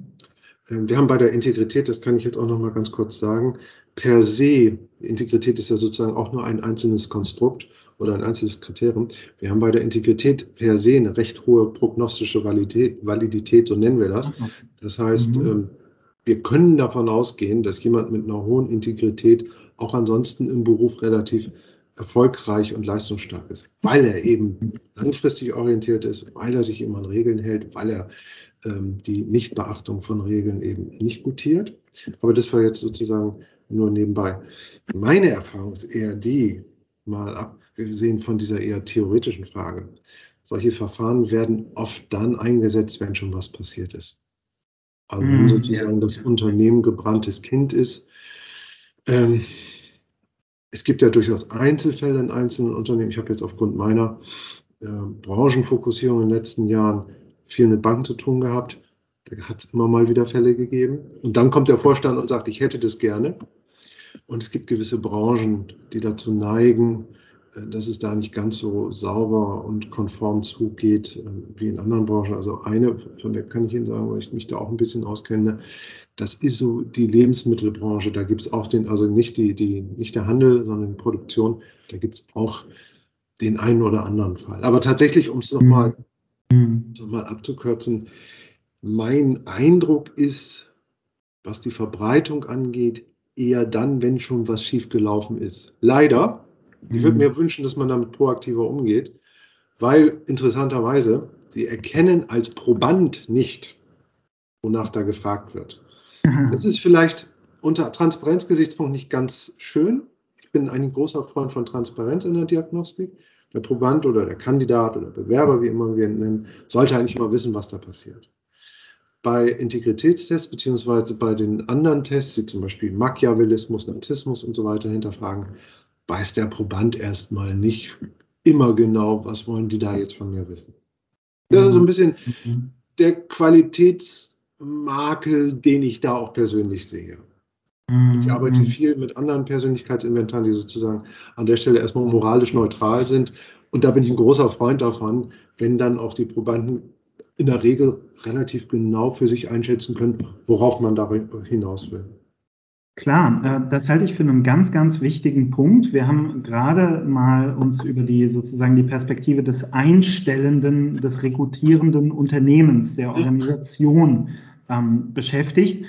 Ähm, wir haben bei der Integrität, das kann ich jetzt auch noch mal ganz kurz sagen, per se, Integrität ist ja sozusagen auch nur ein einzelnes Konstrukt oder ein einzelnes Kriterium. Wir haben bei der Integrität per se eine recht hohe prognostische Validität, Validität so nennen wir das. Das heißt, mhm. Ähm, wir können davon ausgehen, dass jemand mit einer hohen Integrität auch ansonsten im Beruf relativ erfolgreich und leistungsstark ist, weil er eben langfristig orientiert ist, weil er sich immer an Regeln hält, weil er ähm, die Nichtbeachtung von Regeln eben nicht gutiert. Aber das war jetzt sozusagen nur nebenbei. Meine Erfahrung ist eher die, mal abgesehen von dieser eher theoretischen Frage, solche Verfahren werden oft dann eingesetzt, wenn schon was passiert ist. Also wenn mhm. sozusagen das Unternehmen gebranntes Kind ist. Ähm, es gibt ja durchaus Einzelfälle in einzelnen Unternehmen. Ich habe jetzt aufgrund meiner äh, Branchenfokussierung in den letzten Jahren viel mit Banken zu tun gehabt. Da hat es immer mal wieder Fälle gegeben. Und dann kommt der Vorstand und sagt, ich hätte das gerne. Und es gibt gewisse Branchen, die dazu neigen, dass es da nicht ganz so sauber und konform zugeht äh, wie in anderen Branchen. Also eine, von der kann ich Ihnen sagen, weil ich mich da auch ein bisschen auskenne, das ist so die Lebensmittelbranche. Da gibt es auch den, also nicht, die, die, nicht der Handel, sondern die Produktion. Da gibt es auch den einen oder anderen Fall. Aber tatsächlich, um es nochmal noch mal abzukürzen, mein Eindruck ist, was die Verbreitung angeht, eher dann, wenn schon was schiefgelaufen ist. Leider, ich würde mhm. mir wünschen, dass man damit proaktiver umgeht, weil interessanterweise sie erkennen als Proband nicht, wonach da gefragt wird. Das ist vielleicht unter Transparenzgesichtspunkt nicht ganz schön. Ich bin ein großer Freund von Transparenz in der Diagnostik. Der Proband oder der Kandidat oder Bewerber, wie immer wir ihn nennen, sollte eigentlich immer wissen, was da passiert. Bei Integritätstests beziehungsweise bei den anderen Tests, wie zum Beispiel Machiavellismus, Narzissmus und so weiter hinterfragen, weiß der Proband erstmal nicht immer genau, was wollen die da jetzt von mir wissen. Das ist so ein bisschen mhm. der Qualitätsmakel, den ich da auch persönlich sehe. Mhm. Ich arbeite viel mit anderen Persönlichkeitsinventaren, die sozusagen an der Stelle erstmal moralisch neutral sind. Und da bin ich ein großer Freund davon, wenn dann auch die Probanden in der Regel relativ genau für sich einschätzen können, worauf man da hinaus will. Klar, äh, das halte ich für einen ganz, ganz wichtigen Punkt. Wir haben gerade mal uns über die sozusagen die Perspektive des einstellenden, des rekrutierenden Unternehmens, der Organisation ähm, beschäftigt.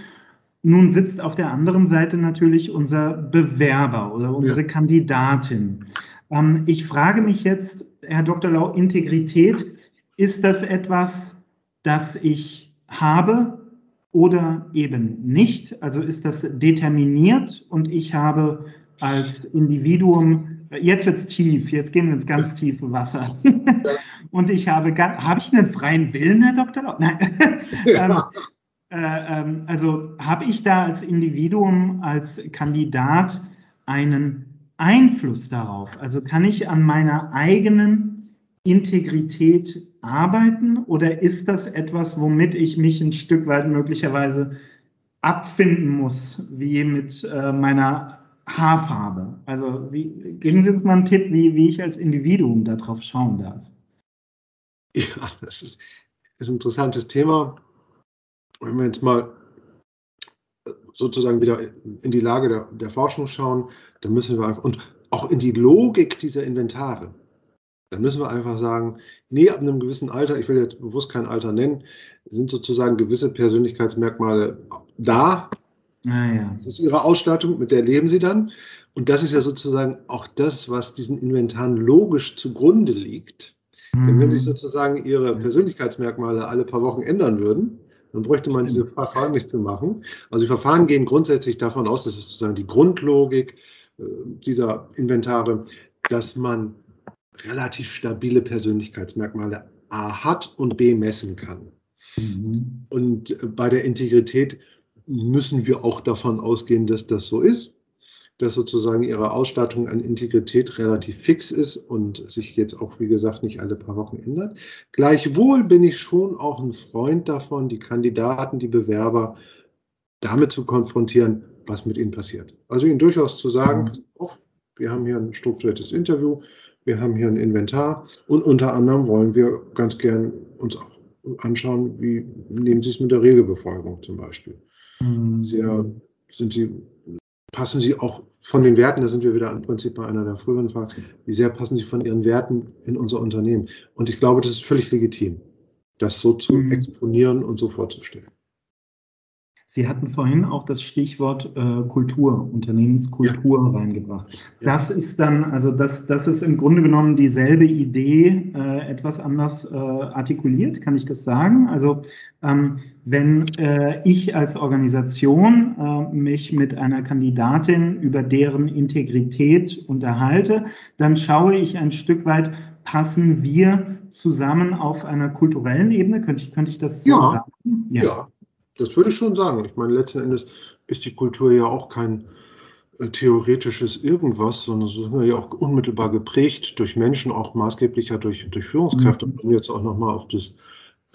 Nun sitzt auf der anderen Seite natürlich unser Bewerber oder unsere ja. Kandidatin. Ähm, ich frage mich jetzt, Herr Dr. Lau, Integrität, ist das etwas, das ich habe oder eben nicht? Also ist das determiniert und ich habe als Individuum, jetzt wird es tief, jetzt gehen wir ins ganz tiefe Wasser. und ich habe, habe ich einen freien Willen, Herr Dr. Lau? Nein. ähm, äh, ähm, also habe ich da als Individuum, als Kandidat einen Einfluss darauf? Also kann ich an meiner eigenen Integrität arbeiten oder ist das etwas, womit ich mich ein Stück weit möglicherweise abfinden muss, wie mit äh, meiner Haarfarbe? Also wie, geben Sie uns mal einen Tipp, wie, wie ich als Individuum darauf schauen darf. Ja, das ist, ist ein interessantes Thema. Wenn wir jetzt mal sozusagen wieder in die Lage der, der Forschung schauen, dann müssen wir einfach, und auch in die Logik dieser Inventare. Dann müssen wir einfach sagen, nee, ab einem gewissen Alter, ich will jetzt bewusst kein Alter nennen, sind sozusagen gewisse Persönlichkeitsmerkmale da. Ah, ja. Das ist ihre Ausstattung, mit der leben sie dann. Und das ist ja sozusagen auch das, was diesen Inventaren logisch zugrunde liegt. Mhm. Denn wenn sich sozusagen ihre Persönlichkeitsmerkmale alle paar Wochen ändern würden, dann bräuchte man diese Verfahren nicht zu machen. Also die Verfahren gehen grundsätzlich davon aus, das ist sozusagen die Grundlogik äh, dieser Inventare, dass man relativ stabile Persönlichkeitsmerkmale A hat und B messen kann. Mhm. Und bei der Integrität müssen wir auch davon ausgehen, dass das so ist, dass sozusagen ihre Ausstattung an Integrität relativ fix ist und sich jetzt auch, wie gesagt, nicht alle paar Wochen ändert. Gleichwohl bin ich schon auch ein Freund davon, die Kandidaten, die Bewerber damit zu konfrontieren, was mit ihnen passiert. Also ihnen durchaus zu sagen, mhm. wir haben hier ein strukturiertes Interview, wir haben hier ein Inventar und unter anderem wollen wir ganz gern uns auch anschauen, wie nehmen Sie es mit der Regelbefolgung zum Beispiel. Mhm. Sehr, sind Sie, passen Sie auch von den Werten, da sind wir wieder im Prinzip bei einer der früheren Fragen, wie sehr passen Sie von Ihren Werten in unser Unternehmen? Und ich glaube, das ist völlig legitim, das so zu mhm. exponieren und so vorzustellen. Sie hatten vorhin auch das Stichwort äh, Kultur, Unternehmenskultur ja. reingebracht. Ja. Das ist dann, also das, das ist im Grunde genommen dieselbe Idee, äh, etwas anders äh, artikuliert, kann ich das sagen? Also ähm, wenn äh, ich als Organisation äh, mich mit einer Kandidatin über deren Integrität unterhalte, dann schaue ich ein Stück weit, passen wir zusammen auf einer kulturellen Ebene? Könnte ich, könnte ich das so ja. sagen? Ja. ja. Das würde ich schon sagen. Ich meine, letzten Endes ist die Kultur ja auch kein äh, theoretisches Irgendwas, sondern sie sind ja auch unmittelbar geprägt durch Menschen, auch maßgeblicher durch, durch Führungskräfte. Mhm. Um jetzt auch nochmal auf das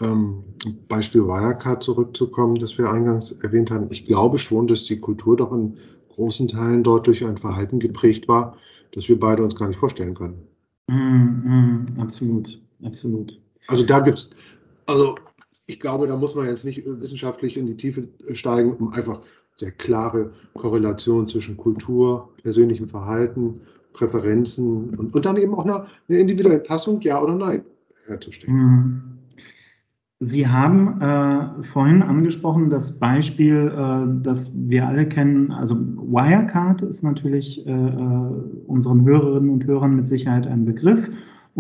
ähm, Beispiel Wirecard zurückzukommen, das wir eingangs erwähnt haben. Ich glaube schon, dass die Kultur doch in großen Teilen dort durch ein Verhalten geprägt war, das wir beide uns gar nicht vorstellen können. Mm, mm, absolut, absolut. Also da gibt es, also ich glaube, da muss man jetzt nicht wissenschaftlich in die Tiefe steigen, um einfach sehr klare Korrelation zwischen Kultur, persönlichem Verhalten, Präferenzen und, und dann eben auch eine, eine individuelle Passung, ja oder nein, herzustellen. Mm. Sie haben äh, vorhin angesprochen das Beispiel, äh, das wir alle kennen. Also Wirecard ist natürlich äh, äh, unseren Hörerinnen und Hörern mit Sicherheit ein Begriff.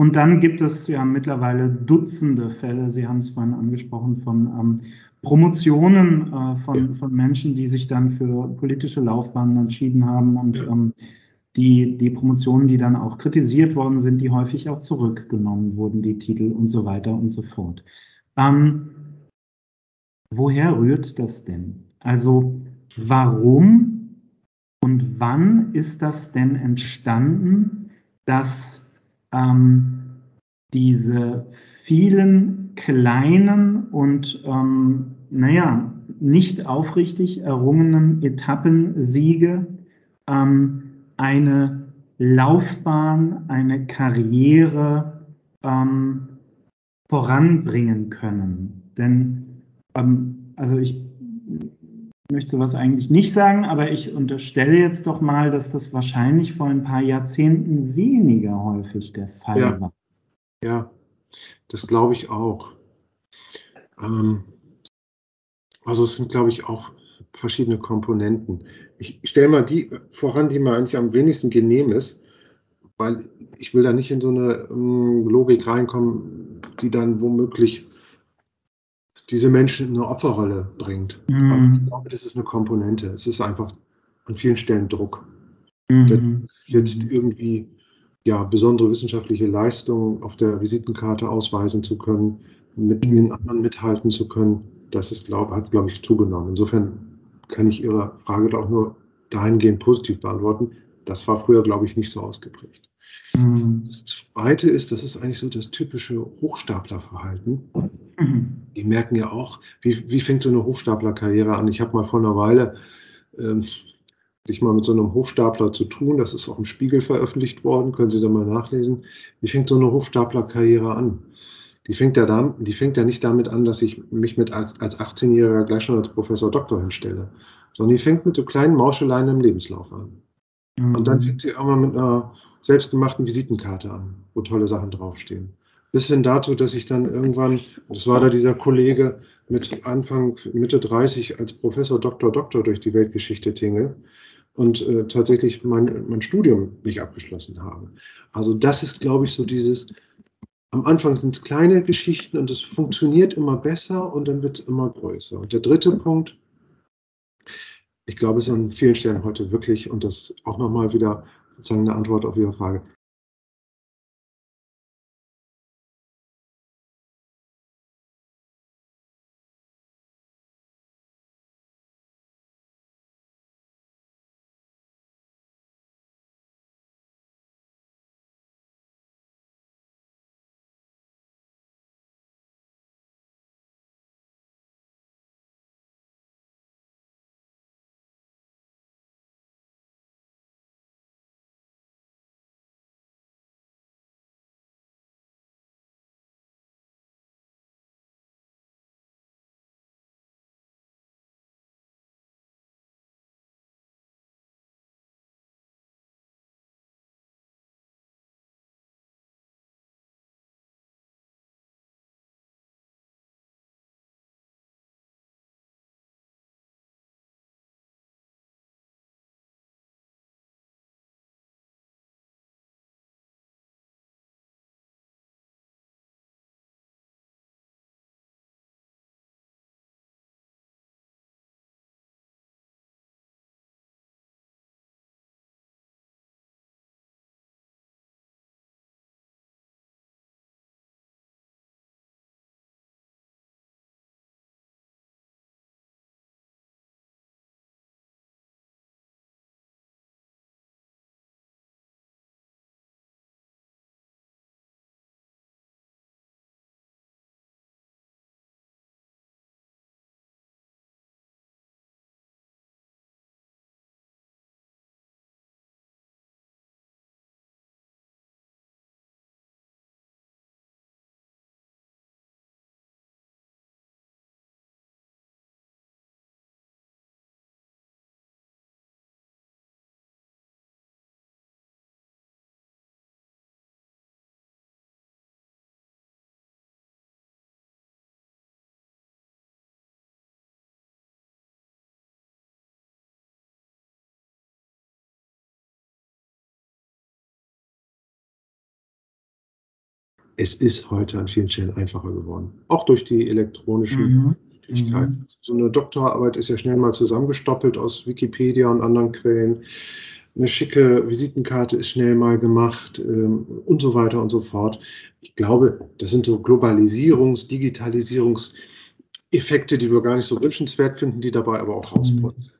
Und dann gibt es ja mittlerweile Dutzende Fälle, Sie haben es vorhin angesprochen, von ähm, Promotionen äh, von, von Menschen, die sich dann für politische Laufbahnen entschieden haben und ähm, die, die Promotionen, die dann auch kritisiert worden sind, die häufig auch zurückgenommen wurden, die Titel und so weiter und so fort. Ähm, woher rührt das denn? Also warum und wann ist das denn entstanden, dass ähm, diese vielen kleinen und, ähm, naja, nicht aufrichtig errungenen Etappensiege ähm, eine Laufbahn, eine Karriere ähm, voranbringen können. Denn, ähm, also ich möchte sowas eigentlich nicht sagen, aber ich unterstelle jetzt doch mal, dass das wahrscheinlich vor ein paar Jahrzehnten weniger häufig der Fall Ja. war. Ja, das glaube ich auch. Ähm, also es sind, glaube ich, auch verschiedene Komponenten. Ich stelle mal die voran, die mir eigentlich am wenigsten genehm ist, weil ich will da nicht in so eine ähm, Logik reinkommen, die dann womöglich diese Menschen in eine Opferrolle bringt. Aber ich glaube, das ist eine Komponente. Es ist einfach an vielen Stellen Druck. Mhm. jetzt irgendwie ja, besondere wissenschaftliche Leistungen auf der Visitenkarte ausweisen zu können, mit vielen anderen mithalten zu können, das ist, glaub, hat, glaube ich, zugenommen. Insofern kann ich Ihre Frage da auch nur dahingehend positiv beantworten. Das war früher, glaube ich, nicht so ausgeprägt. Mhm. Das Zweite ist, das ist eigentlich so das typische Hochstaplerverhalten. Mhm. Die merken ja auch, wie, wie fängt so eine Hochstaplerkarriere an? Ich habe mal vor einer Weile ähm, sich mal mit so einem Hochstapler zu tun. Das ist auch im Spiegel veröffentlicht worden, können Sie da mal nachlesen. Wie fängt so eine Hochstaplerkarriere an? Die fängt ja, da, die fängt ja nicht damit an, dass ich mich mit als, als 18-Jähriger gleich schon als Professor Doktor hinstelle, sondern die fängt mit so kleinen Mauscheleien im Lebenslauf an. Und dann fängt sie auch mal mit einer selbstgemachten Visitenkarte an, wo tolle Sachen draufstehen. Bis hin dazu, dass ich dann irgendwann, das war da dieser Kollege mit Anfang, Mitte 30 als Professor Doktor Doktor durch die Weltgeschichte tinge und äh, tatsächlich mein, mein Studium nicht abgeschlossen habe. Also das ist, glaube ich, so dieses, am Anfang sind es kleine Geschichten und es funktioniert immer besser und dann wird es immer größer. Und der dritte Punkt, ich glaube, es ist an vielen Stellen heute wirklich, und das auch nochmal wieder sozusagen eine Antwort auf Ihre Frage, es ist heute an vielen Stellen einfacher geworden. Auch durch die elektronischen mhm. Möglichkeiten. Mhm. So eine Doktorarbeit ist ja schnell mal zusammengestoppelt aus Wikipedia und anderen Quellen. Eine schicke Visitenkarte ist schnell mal gemacht ähm, und so weiter und so fort. Ich glaube, das sind so Globalisierungs-, Digitalisierungseffekte, die wir gar nicht so wünschenswert finden, die dabei aber auch rausputzen.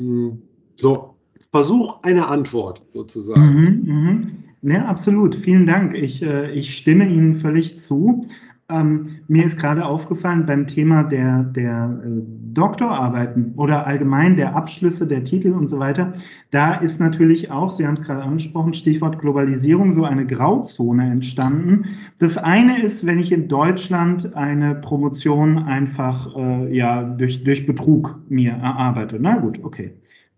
Mhm. So, Versuch einer Antwort sozusagen. Mhm, mh. Ja, absolut. Vielen Dank. Ich, äh, ich stimme Ihnen völlig zu. Ähm, mir ist gerade aufgefallen beim Thema der, der äh, Doktorarbeiten oder allgemein der Abschlüsse, der Titel und so weiter, da ist natürlich auch, Sie haben es gerade angesprochen, Stichwort Globalisierung, so eine Grauzone entstanden. Das eine ist, wenn ich in Deutschland eine Promotion einfach äh, ja, durch, durch Betrug mir erarbeite. Na gut, okay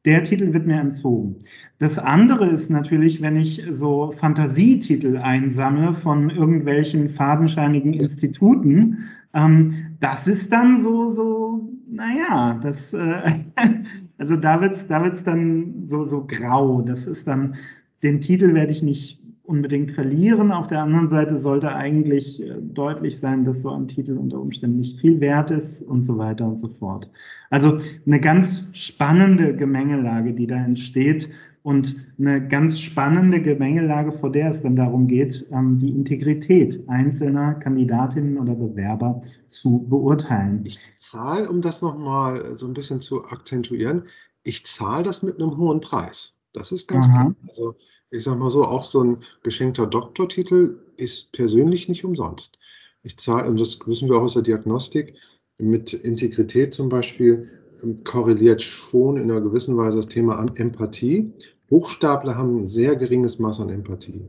der Titel wird mir entzogen. Das andere ist natürlich, wenn ich so Fantasietitel einsammle von irgendwelchen fadenscheinigen Instituten, ähm, das ist dann so, so, naja, das, äh, also da wird es da wird's dann so, so grau. Das ist dann, den Titel werde ich nicht unbedingt verlieren. Auf der anderen Seite sollte eigentlich äh, deutlich sein, dass so ein Titel unter Umständen nicht viel wert ist und so weiter und so fort. Also eine ganz spannende Gemengelage, die da entsteht und eine ganz spannende Gemengelage, vor der es dann darum geht, ähm, die Integrität einzelner Kandidatinnen oder Bewerber zu beurteilen. Ich zahle, um das nochmal so ein bisschen zu akzentuieren, ich zahle das mit einem hohen Preis. Das ist ganz Aha. klar. Also ich sage mal so, auch so ein geschenkter Doktortitel ist persönlich nicht umsonst. Ich zahle, und das wissen wir auch aus der Diagnostik, mit Integrität zum Beispiel ähm, korreliert schon in einer gewissen Weise das Thema an Empathie. Hochstapler haben ein sehr geringes Maß an Empathie.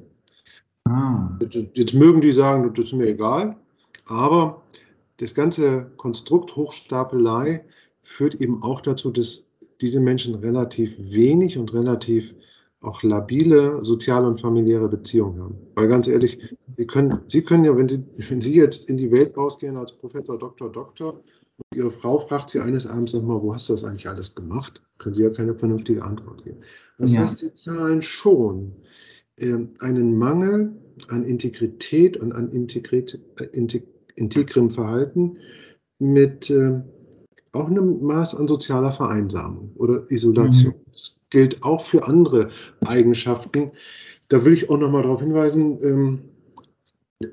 Ah. Jetzt mögen die sagen, das ist mir egal, aber das ganze Konstrukt Hochstapelei führt eben auch dazu, dass diese Menschen relativ wenig und relativ auch labile soziale und familiäre Beziehungen haben. Weil ganz ehrlich, Sie können, Sie können ja, wenn Sie, wenn Sie jetzt in die Welt rausgehen als Professor, Doktor, Doktor, und Ihre Frau fragt Sie eines Abends nochmal, wo hast du das eigentlich alles gemacht? Können Sie ja keine vernünftige Antwort geben. Das ja. heißt, Sie zahlen schon äh, einen Mangel an Integrität und an Integrit, äh, integrem Verhalten mit äh, auch einem Maß an sozialer Vereinsamung oder Isolation. Mhm. Das gilt auch für andere Eigenschaften. Da will ich auch noch mal darauf hinweisen, ähm,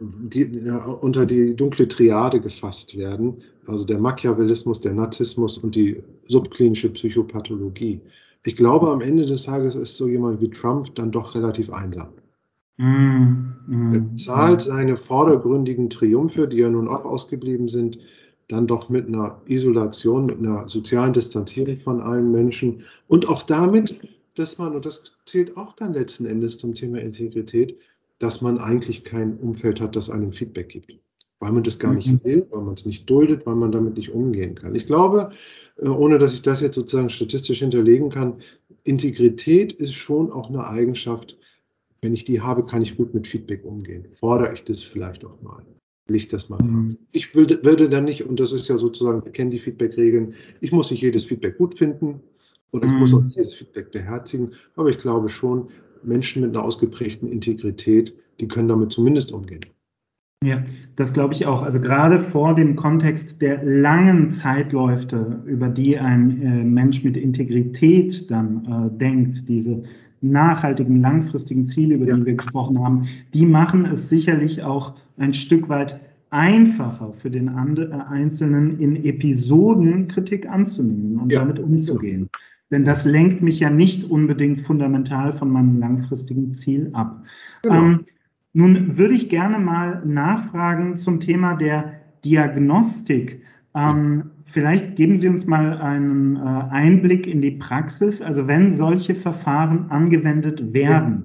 die ja, unter die dunkle Triade gefasst werden, also der Machiavellismus, der Narzissmus und die subklinische Psychopathologie. Ich glaube, am Ende des Tages ist so jemand wie Trump dann doch relativ einsam. Mm, mm, er zahlt mm. seine vordergründigen Triumphe, die ja nun auch ausgeblieben sind, dann doch mit einer Isolation, mit einer sozialen Distanzierung von allen Menschen und auch damit, dass man, und das zählt auch dann letzten Endes zum Thema Integrität, dass man eigentlich kein Umfeld hat, das einem Feedback gibt. Weil man das gar mhm. nicht will, weil man es nicht duldet, weil man damit nicht umgehen kann. Ich glaube, äh, ohne dass ich das jetzt sozusagen statistisch hinterlegen kann, Integrität ist schon auch eine Eigenschaft, wenn ich die habe, kann ich gut mit Feedback umgehen. Fordere ich das vielleicht auch mal ich das machen. Mhm. Ich würde, würde dann nicht, und das ist ja sozusagen, wir kennen die Feedback-Regeln, ich muss nicht jedes Feedback gut finden oder ich mhm. muss auch nicht jedes Feedback beherzigen, aber ich glaube schon, Menschen mit einer ausgeprägten Integrität, die können damit zumindest umgehen. Ja, das glaube ich auch. Also gerade vor dem Kontext der langen Zeitläufe, über die ein äh, Mensch mit Integrität dann äh, denkt, diese nachhaltigen, langfristigen Ziele, über ja. die wir gesprochen haben, die machen es sicherlich auch ein Stück weit einfacher für den äh, Einzelnen in Episoden Kritik anzunehmen und ja. damit umzugehen. Denn das lenkt mich ja nicht unbedingt fundamental von meinem langfristigen Ziel ab. Genau. Ähm, nun würde ich gerne mal nachfragen zum Thema der Diagnostik. Ähm, vielleicht geben Sie uns mal einen äh, Einblick in die Praxis. Also wenn solche Verfahren angewendet werden,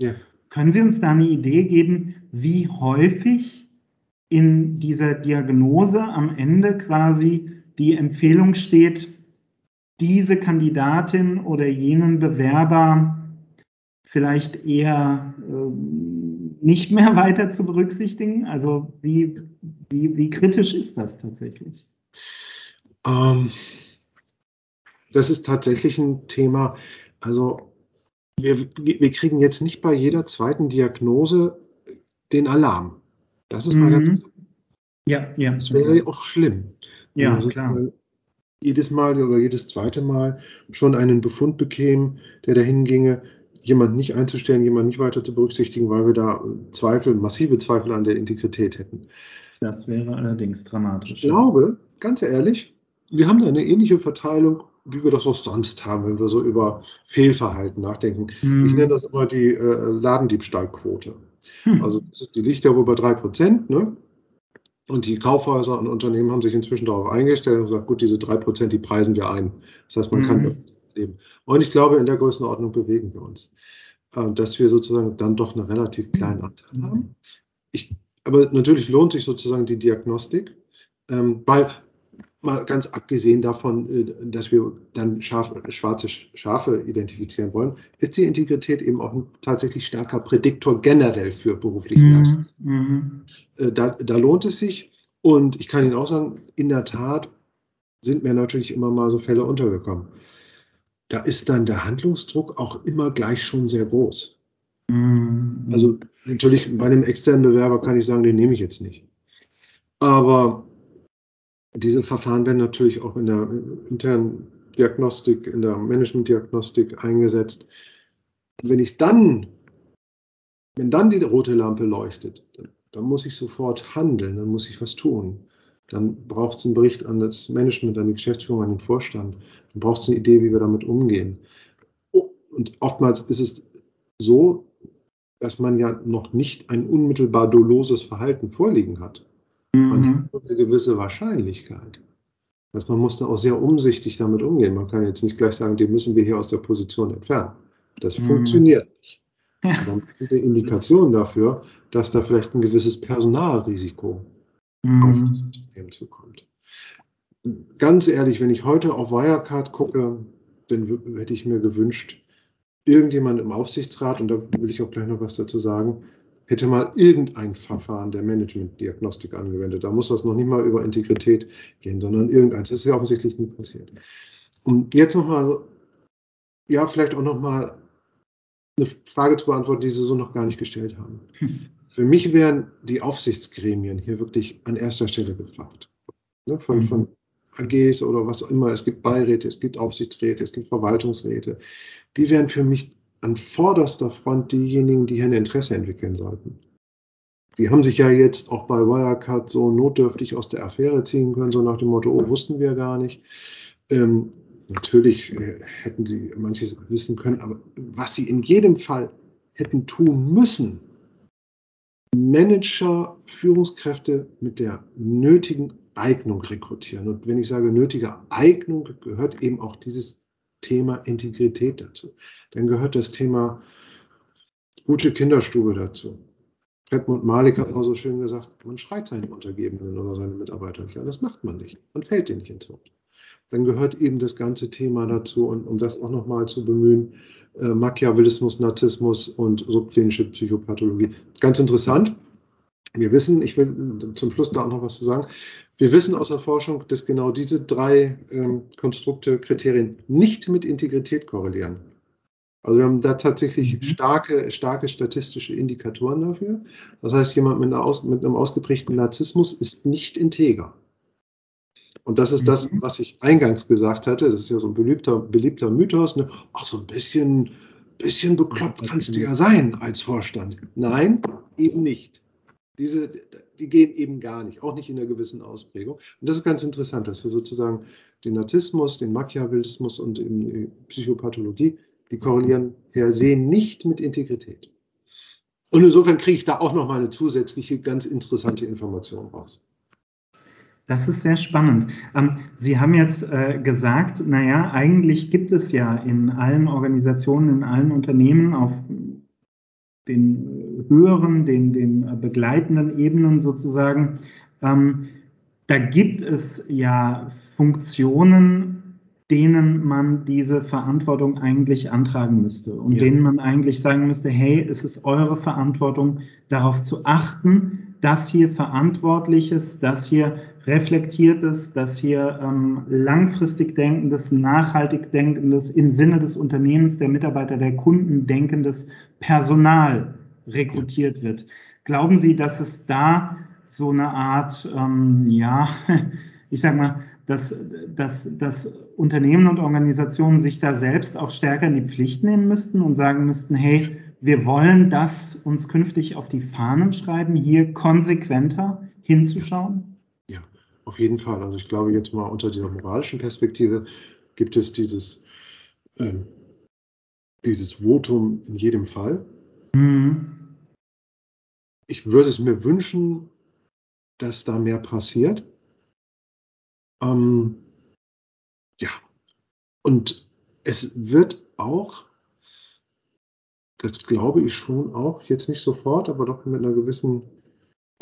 ja. Ja. können Sie uns da eine Idee geben, wie häufig in dieser Diagnose am Ende quasi die Empfehlung steht, diese Kandidatin oder jenen Bewerber vielleicht eher äh, nicht mehr weiter zu berücksichtigen? Also wie, wie, wie kritisch ist das tatsächlich? Ähm, das ist tatsächlich ein Thema. Also wir, wir kriegen jetzt nicht bei jeder zweiten Diagnose den Alarm. Das ist mal ganz Mhm. Ja, ja. Das wäre ja auch schlimm. Ja, Also, klar. Jedes Mal oder jedes zweite Mal schon einen Befund bekämen, der dahin ginge, jemand nicht einzustellen, jemand nicht weiter zu berücksichtigen, weil wir da Zweifel, massive Zweifel an der Integrität hätten. Das wäre allerdings Ich dramatisch. glaube, ganz ehrlich, wir haben da eine ähnliche Verteilung, wie wir das auch sonst haben, wenn wir so über Fehlverhalten nachdenken. Mhm. Ich nenne das immer die äh, Ladendiebstahlquote. Hm. Also das ist, die liegt ja wohl bei 3%, ne? Und die Kaufhäuser und Unternehmen haben sich inzwischen darauf eingestellt und gesagt, gut, diese 3%, die preisen wir ein. Das heißt, man kann Mhm. damit leben. Und ich glaube, in der Größenordnung bewegen wir uns. Äh, Dass wir sozusagen dann doch einen relativ kleinen Anteil haben. Ich, aber natürlich lohnt sich sozusagen die Diagnostik, ähm, weil mal ganz abgesehen davon, äh, dass wir dann schwarze Schafe identifizieren wollen, ist die Integrität eben auch ein tatsächlich starker Prädiktor generell für berufliche Mhm. Leistung. Mhm. Äh, Da, da lohnt es sich. Und ich kann Ihnen auch sagen, in der Tat sind mir natürlich immer mal so Fälle untergekommen. Da ist dann der Handlungsdruck auch immer gleich schon sehr groß. Mhm. Also natürlich bei einem externen Bewerber kann ich sagen, den nehme ich jetzt nicht. Aber diese Verfahren werden natürlich auch in der internen Diagnostik, in der Managementdiagnostik eingesetzt. Und wenn ich dann, wenn dann die rote Lampe leuchtet, dann, dann muss ich sofort handeln, dann muss ich was tun. Dann braucht es einen Bericht an das Management, an die Geschäftsführung, an den Vorstand. Dann braucht es eine Idee, wie wir damit umgehen. Oh, Und oftmals ist es so, dass man ja noch nicht ein unmittelbar doloses Verhalten vorliegen hat. Man Mhm. eine gewisse Wahrscheinlichkeit. Also man muss da auch sehr umsichtig damit umgehen. Man kann jetzt nicht gleich sagen, den müssen wir hier aus der Position entfernen. Das Mhm. funktioniert nicht. Ja. Aber man hat eine Indikation dafür, dass da vielleicht ein gewisses Personalrisiko auf Mhm. das Unternehmen zukommt. Ganz ehrlich, wenn ich heute auf Wirecard gucke, dann hätte ich mir gewünscht, irgendjemand im Aufsichtsrat, und da will ich auch gleich noch was dazu sagen, hätte mal irgendein Verfahren der Management-Diagnostik angewendet. Da muss das noch nicht mal über Integrität gehen, sondern irgendeins. Das ist ja offensichtlich nie passiert. Und jetzt nochmal, ja, vielleicht auch nochmal eine Frage zu beantworten, die Sie so noch gar nicht gestellt haben. Für mich wären die Aufsichtsgremien hier wirklich an erster Stelle gefragt. Ne, von, Mhm. von AGs oder was immer. Es gibt Beiräte, es gibt Aufsichtsräte, es gibt Verwaltungsräte. Die wären für mich an vorderster Front diejenigen, die hier ein Interesse entwickeln sollten. Die haben sich ja jetzt auch bei Wirecard so notdürftig aus der Affäre ziehen können, so nach dem Motto, oh, wussten wir gar nicht. Ähm, natürlich äh, hätten sie manches wissen können, aber was sie in jedem Fall hätten tun müssen, Manager, Führungskräfte mit der nötigen Eignung rekrutieren. Und wenn ich sage nötige Eignung, gehört eben auch dieses Thema Integrität dazu. Dann gehört das Thema gute Kinderstube dazu. Edmund Malik hat mal so schön gesagt, man schreit seinen Untergebenen oder seine Mitarbeiter nicht an. Das macht man nicht. Man fällt denen nicht ins Wort. Dann gehört eben das ganze Thema dazu, und um das auch nochmal zu bemühen, äh, Machiavellismus, Narzissmus und subklinische Psychopathologie. Ganz interessant. Wir wissen, ich will zum Schluss da auch noch was zu sagen. Wir wissen aus der Forschung, dass genau diese drei ähm, Konstrukte, Kriterien nicht mit Integrität korrelieren. Also wir haben da tatsächlich Mhm. starke, starke statistische Indikatoren dafür. Das heißt, jemand mit, aus, mit einem ausgeprägten Narzissmus ist nicht integer. Und das ist das, Mhm. was ich eingangs gesagt hatte. Das ist ja so ein beliebter, beliebter Mythos. Ne? Ach, so ein bisschen, bisschen bekloppt kannst du ja sein als Vorstand. Nein, eben nicht. Diese, die gehen eben gar nicht, auch nicht in einer gewissen Ausprägung. Und das ist ganz interessant, dass wir sozusagen den Narzissmus, den Machiavellismus und die Psychopathologie, die korrelieren per se nicht mit Integrität. Und insofern kriege ich da auch noch mal eine zusätzliche, ganz interessante Information raus. Das ist sehr spannend. Ähm, Sie haben jetzt äh, gesagt, naja, eigentlich gibt es ja in allen Organisationen, in allen Unternehmen auf den höheren, den, den äh, begleitenden Ebenen sozusagen, ähm, da gibt es ja Funktionen, denen man diese Verantwortung eigentlich antragen müsste und Ja. denen man eigentlich sagen müsste, hey, es ist eure Verantwortung, darauf zu achten, dass hier Verantwortliches, dass hier Reflektiertes, dass hier ähm, langfristig denkendes, nachhaltig denkendes, im Sinne des Unternehmens, der Mitarbeiter, der Kunden denkendes Personal rekrutiert wird. Glauben Sie, dass es da so eine Art, ähm, ja, ich sag mal, dass, dass, dass Unternehmen und Organisationen sich da selbst auch stärker in die Pflicht nehmen müssten und sagen müssten, hey, wir wollen das uns künftig auf die Fahnen schreiben, hier konsequenter hinzuschauen? Ja, auf jeden Fall. Also ich glaube jetzt mal unter dieser moralischen Perspektive gibt es dieses, äh, dieses Votum in jedem Fall. Mhm. Ich würde es mir wünschen, dass da mehr passiert. Ähm, ja, und es wird auch das glaube ich schon auch, jetzt nicht sofort, aber doch mit einer gewissen,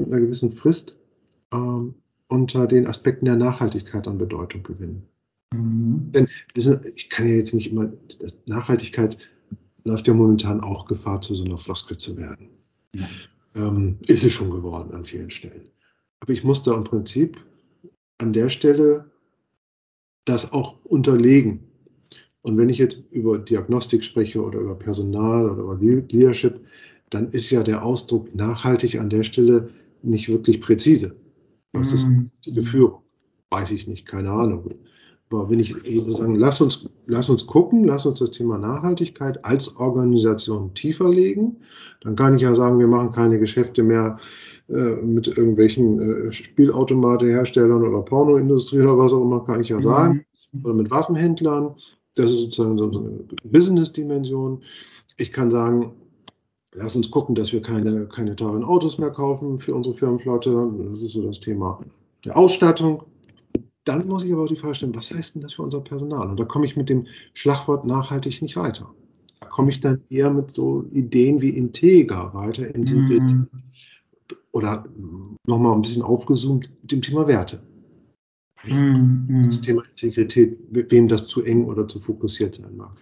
mit einer gewissen Frist ähm, unter den Aspekten der Nachhaltigkeit an Bedeutung gewinnen. Mhm. Denn ich kann ja jetzt nicht immer, Nachhaltigkeit läuft ja momentan auch Gefahr, zu so einer Floskel zu werden. Ja. Ähm, ist es schon geworden an vielen Stellen. Aber ich muss da im Prinzip an der Stelle das auch unterlegen. Und wenn ich jetzt über Diagnostik spreche oder über Personal oder über Leadership, dann ist ja der Ausdruck nachhaltig an der Stelle nicht wirklich präzise. Was ist mhm. die Führung? Weiß ich nicht, keine Ahnung. Aber wenn ich sagen, lass uns, lass uns gucken, lass uns das Thema Nachhaltigkeit als Organisation tiefer legen, dann kann ich ja sagen, wir machen keine Geschäfte mehr äh, mit irgendwelchen äh, Spielautomateherstellern oder Pornoindustrie oder was auch immer, kann ich ja sagen, mhm. oder mit Waffenhändlern, das ist sozusagen so eine Business-Dimension. Ich kann sagen, lass uns gucken, dass wir keine, keine teuren Autos mehr kaufen für unsere Firmenflotte. Das ist so das Thema der Ausstattung. Dann muss ich aber auch die Frage stellen, was heißt denn das für unser Personal? Und da komme ich mit dem Schlagwort nachhaltig nicht weiter. Da komme ich dann eher mit so Ideen wie Integer weiter, integriert. Mhm. Oder nochmal ein bisschen aufgezoomt mit dem Thema Werte. Mhm. Das Thema Integrität, wem das zu eng oder zu fokussiert sein mag.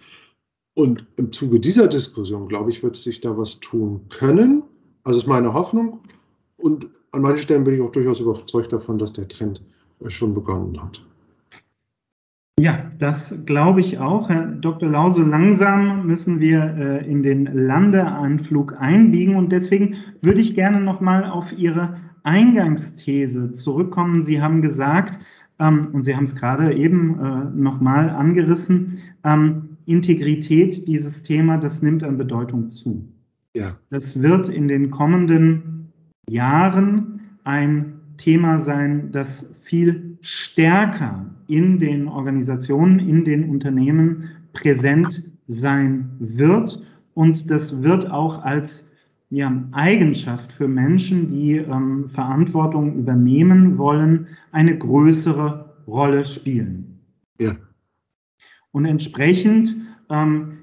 Und im Zuge dieser Diskussion, glaube ich, wird sich da was tun können. Also ist meine Hoffnung. Und an manchen Stellen bin ich auch durchaus überzeugt davon, dass der Trend schon begonnen hat. Ja, das glaube ich auch. Herr Dr. Lause, langsam müssen wir äh, in den Landeanflug einbiegen und deswegen würde ich gerne nochmal auf Ihre Eingangsthese zurückkommen. Sie haben gesagt, ähm, und Sie haben es gerade eben äh, nochmal angerissen, ähm, Integrität, dieses Thema, das nimmt an Bedeutung zu. Ja. Das wird in den kommenden Jahren ein Thema sein, das viel stärker in den Organisationen, in den Unternehmen präsent sein wird. Und das wird auch als ja, Eigenschaft für Menschen, die ähm, Verantwortung übernehmen wollen, eine größere Rolle spielen. Ja. Und entsprechend ähm,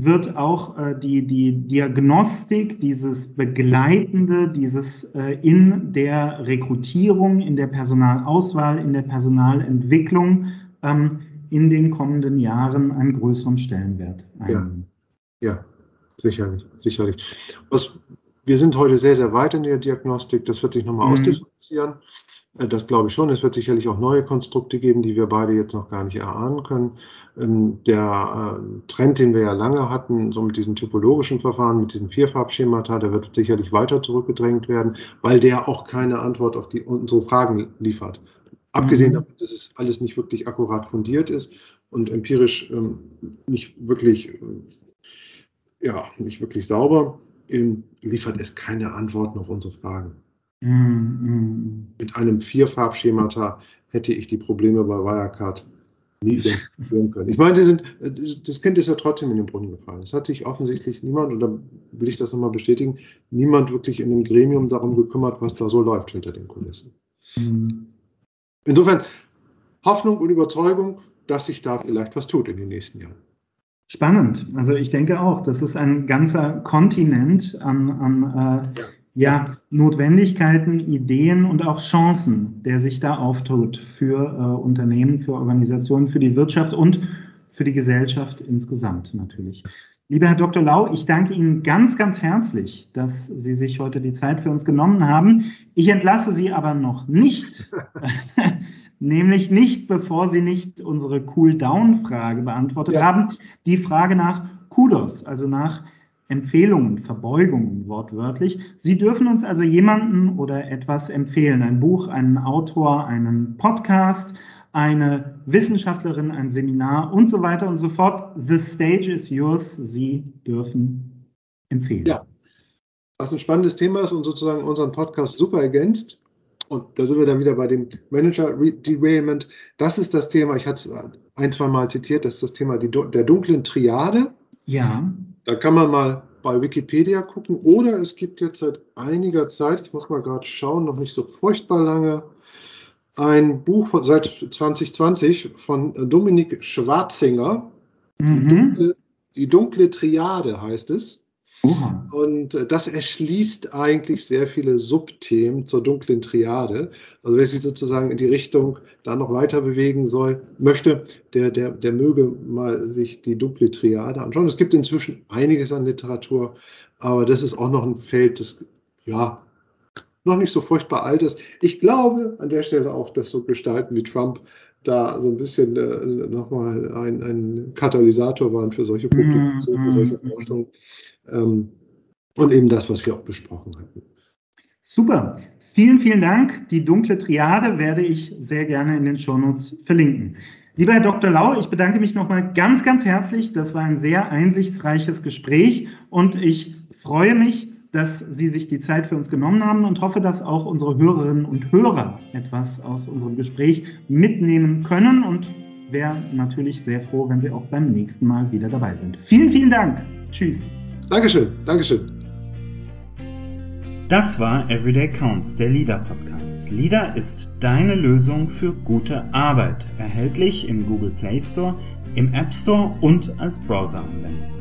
wird auch äh, die, die Diagnostik, dieses Begleitende, dieses äh, in der Rekrutierung, in der Personalauswahl, in der Personalentwicklung ähm, in den kommenden Jahren einen größeren Stellenwert einnehmen. Ja. ja. Sicherlich, sicherlich. Was, wir sind heute sehr, sehr weit in der Diagnostik. Das wird sich nochmal mhm. ausdifferenzieren. Äh, das glaube ich schon. Es wird sicherlich auch neue Konstrukte geben, die wir beide jetzt noch gar nicht erahnen können. Ähm, der äh, Trend, den wir ja lange hatten, so mit diesen typologischen Verfahren, mit diesen Vierfarbschemata, der wird sicherlich weiter zurückgedrängt werden, weil der auch keine Antwort auf die, unsere Fragen liefert. Abgesehen mhm. davon, dass es alles nicht wirklich akkurat fundiert ist und empirisch ähm, nicht wirklich äh, ja, nicht wirklich sauber, liefert es keine Antworten auf unsere Fragen. Mm, mm. Mit einem Vierfarbschemata hätte ich die Probleme bei Wirecard nie führen können. Ich meine, sie sind, das Kind ist ja trotzdem in den Brunnen gefallen. Es hat sich offensichtlich niemand, oder will ich das nochmal bestätigen, niemand wirklich in dem Gremium darum gekümmert, was da so läuft hinter den Kulissen. Mm. Insofern Hoffnung und Überzeugung, dass sich da vielleicht was tut in den nächsten Jahren. Spannend. Also ich denke auch, das ist ein ganzer Kontinent an, an äh, ja, Notwendigkeiten, Ideen und auch Chancen, der sich da auftut für äh, Unternehmen, für Organisationen, für die Wirtschaft und für die Gesellschaft insgesamt natürlich. Lieber Herr Dr. Lau, ich danke Ihnen ganz, ganz herzlich, dass Sie sich heute die Zeit für uns genommen haben. Ich entlasse Sie aber noch nicht Nämlich nicht, bevor Sie nicht unsere Cool-Down-Frage beantwortet ja. haben, die Frage nach Kudos, also nach Empfehlungen, Verbeugungen wortwörtlich. Sie dürfen uns also jemanden oder etwas empfehlen, ein Buch, einen Autor, einen Podcast, eine Wissenschaftlerin, ein Seminar und so weiter und so fort. The stage is yours. Sie dürfen empfehlen. Ja, was ein spannendes Thema ist und sozusagen unseren Podcast super ergänzt. Und da sind wir dann wieder bei dem Manager Derailment. Das ist das Thema, ich hatte es ein, zwei Mal zitiert, das ist das Thema der dunklen Triade. Ja. Da kann man mal bei Wikipedia gucken oder es gibt jetzt seit einiger Zeit, ich muss mal gerade schauen, noch nicht so furchtbar lange, ein Buch von, seit 2020 von Dominik Schwarzinger. Mhm. Die, dunkle, die, dunkle, Triade heißt es. Oha. Und äh, das erschließt eigentlich sehr viele Subthemen zur dunklen Triade. Also wer sich sozusagen in die Richtung da noch weiter bewegen soll, möchte, der, der, der möge mal sich die dunkle Triade anschauen. Es gibt inzwischen einiges an Literatur, aber das ist auch noch ein Feld, das ja noch nicht so furchtbar alt ist. Ich glaube an der Stelle auch, dass so Gestalten wie Trump da so ein bisschen äh, nochmal ein, ein Katalysator waren für solche Publikationen, für solche mhm. Forschungen. Ähm, und eben das, was wir auch besprochen hatten. Super. Vielen, vielen Dank. Die dunkle Triade werde ich sehr gerne in den Shownotes verlinken. Lieber Herr Dr. Lau, ich bedanke mich nochmal ganz, ganz herzlich. Das war ein sehr einsichtsreiches Gespräch und ich freue mich, dass Sie sich die Zeit für uns genommen haben und hoffe, dass auch unsere Hörerinnen und Hörer etwas aus unserem Gespräch mitnehmen können und wäre natürlich sehr froh, wenn Sie auch beim nächsten Mal wieder dabei sind. Vielen, vielen Dank. Tschüss. Dankeschön, Dankeschön. Das war Everyday Counts, der LIDA Podcast. LIDA ist deine Lösung für gute Arbeit. Erhältlich im Google Play Store, im App Store und als Browser am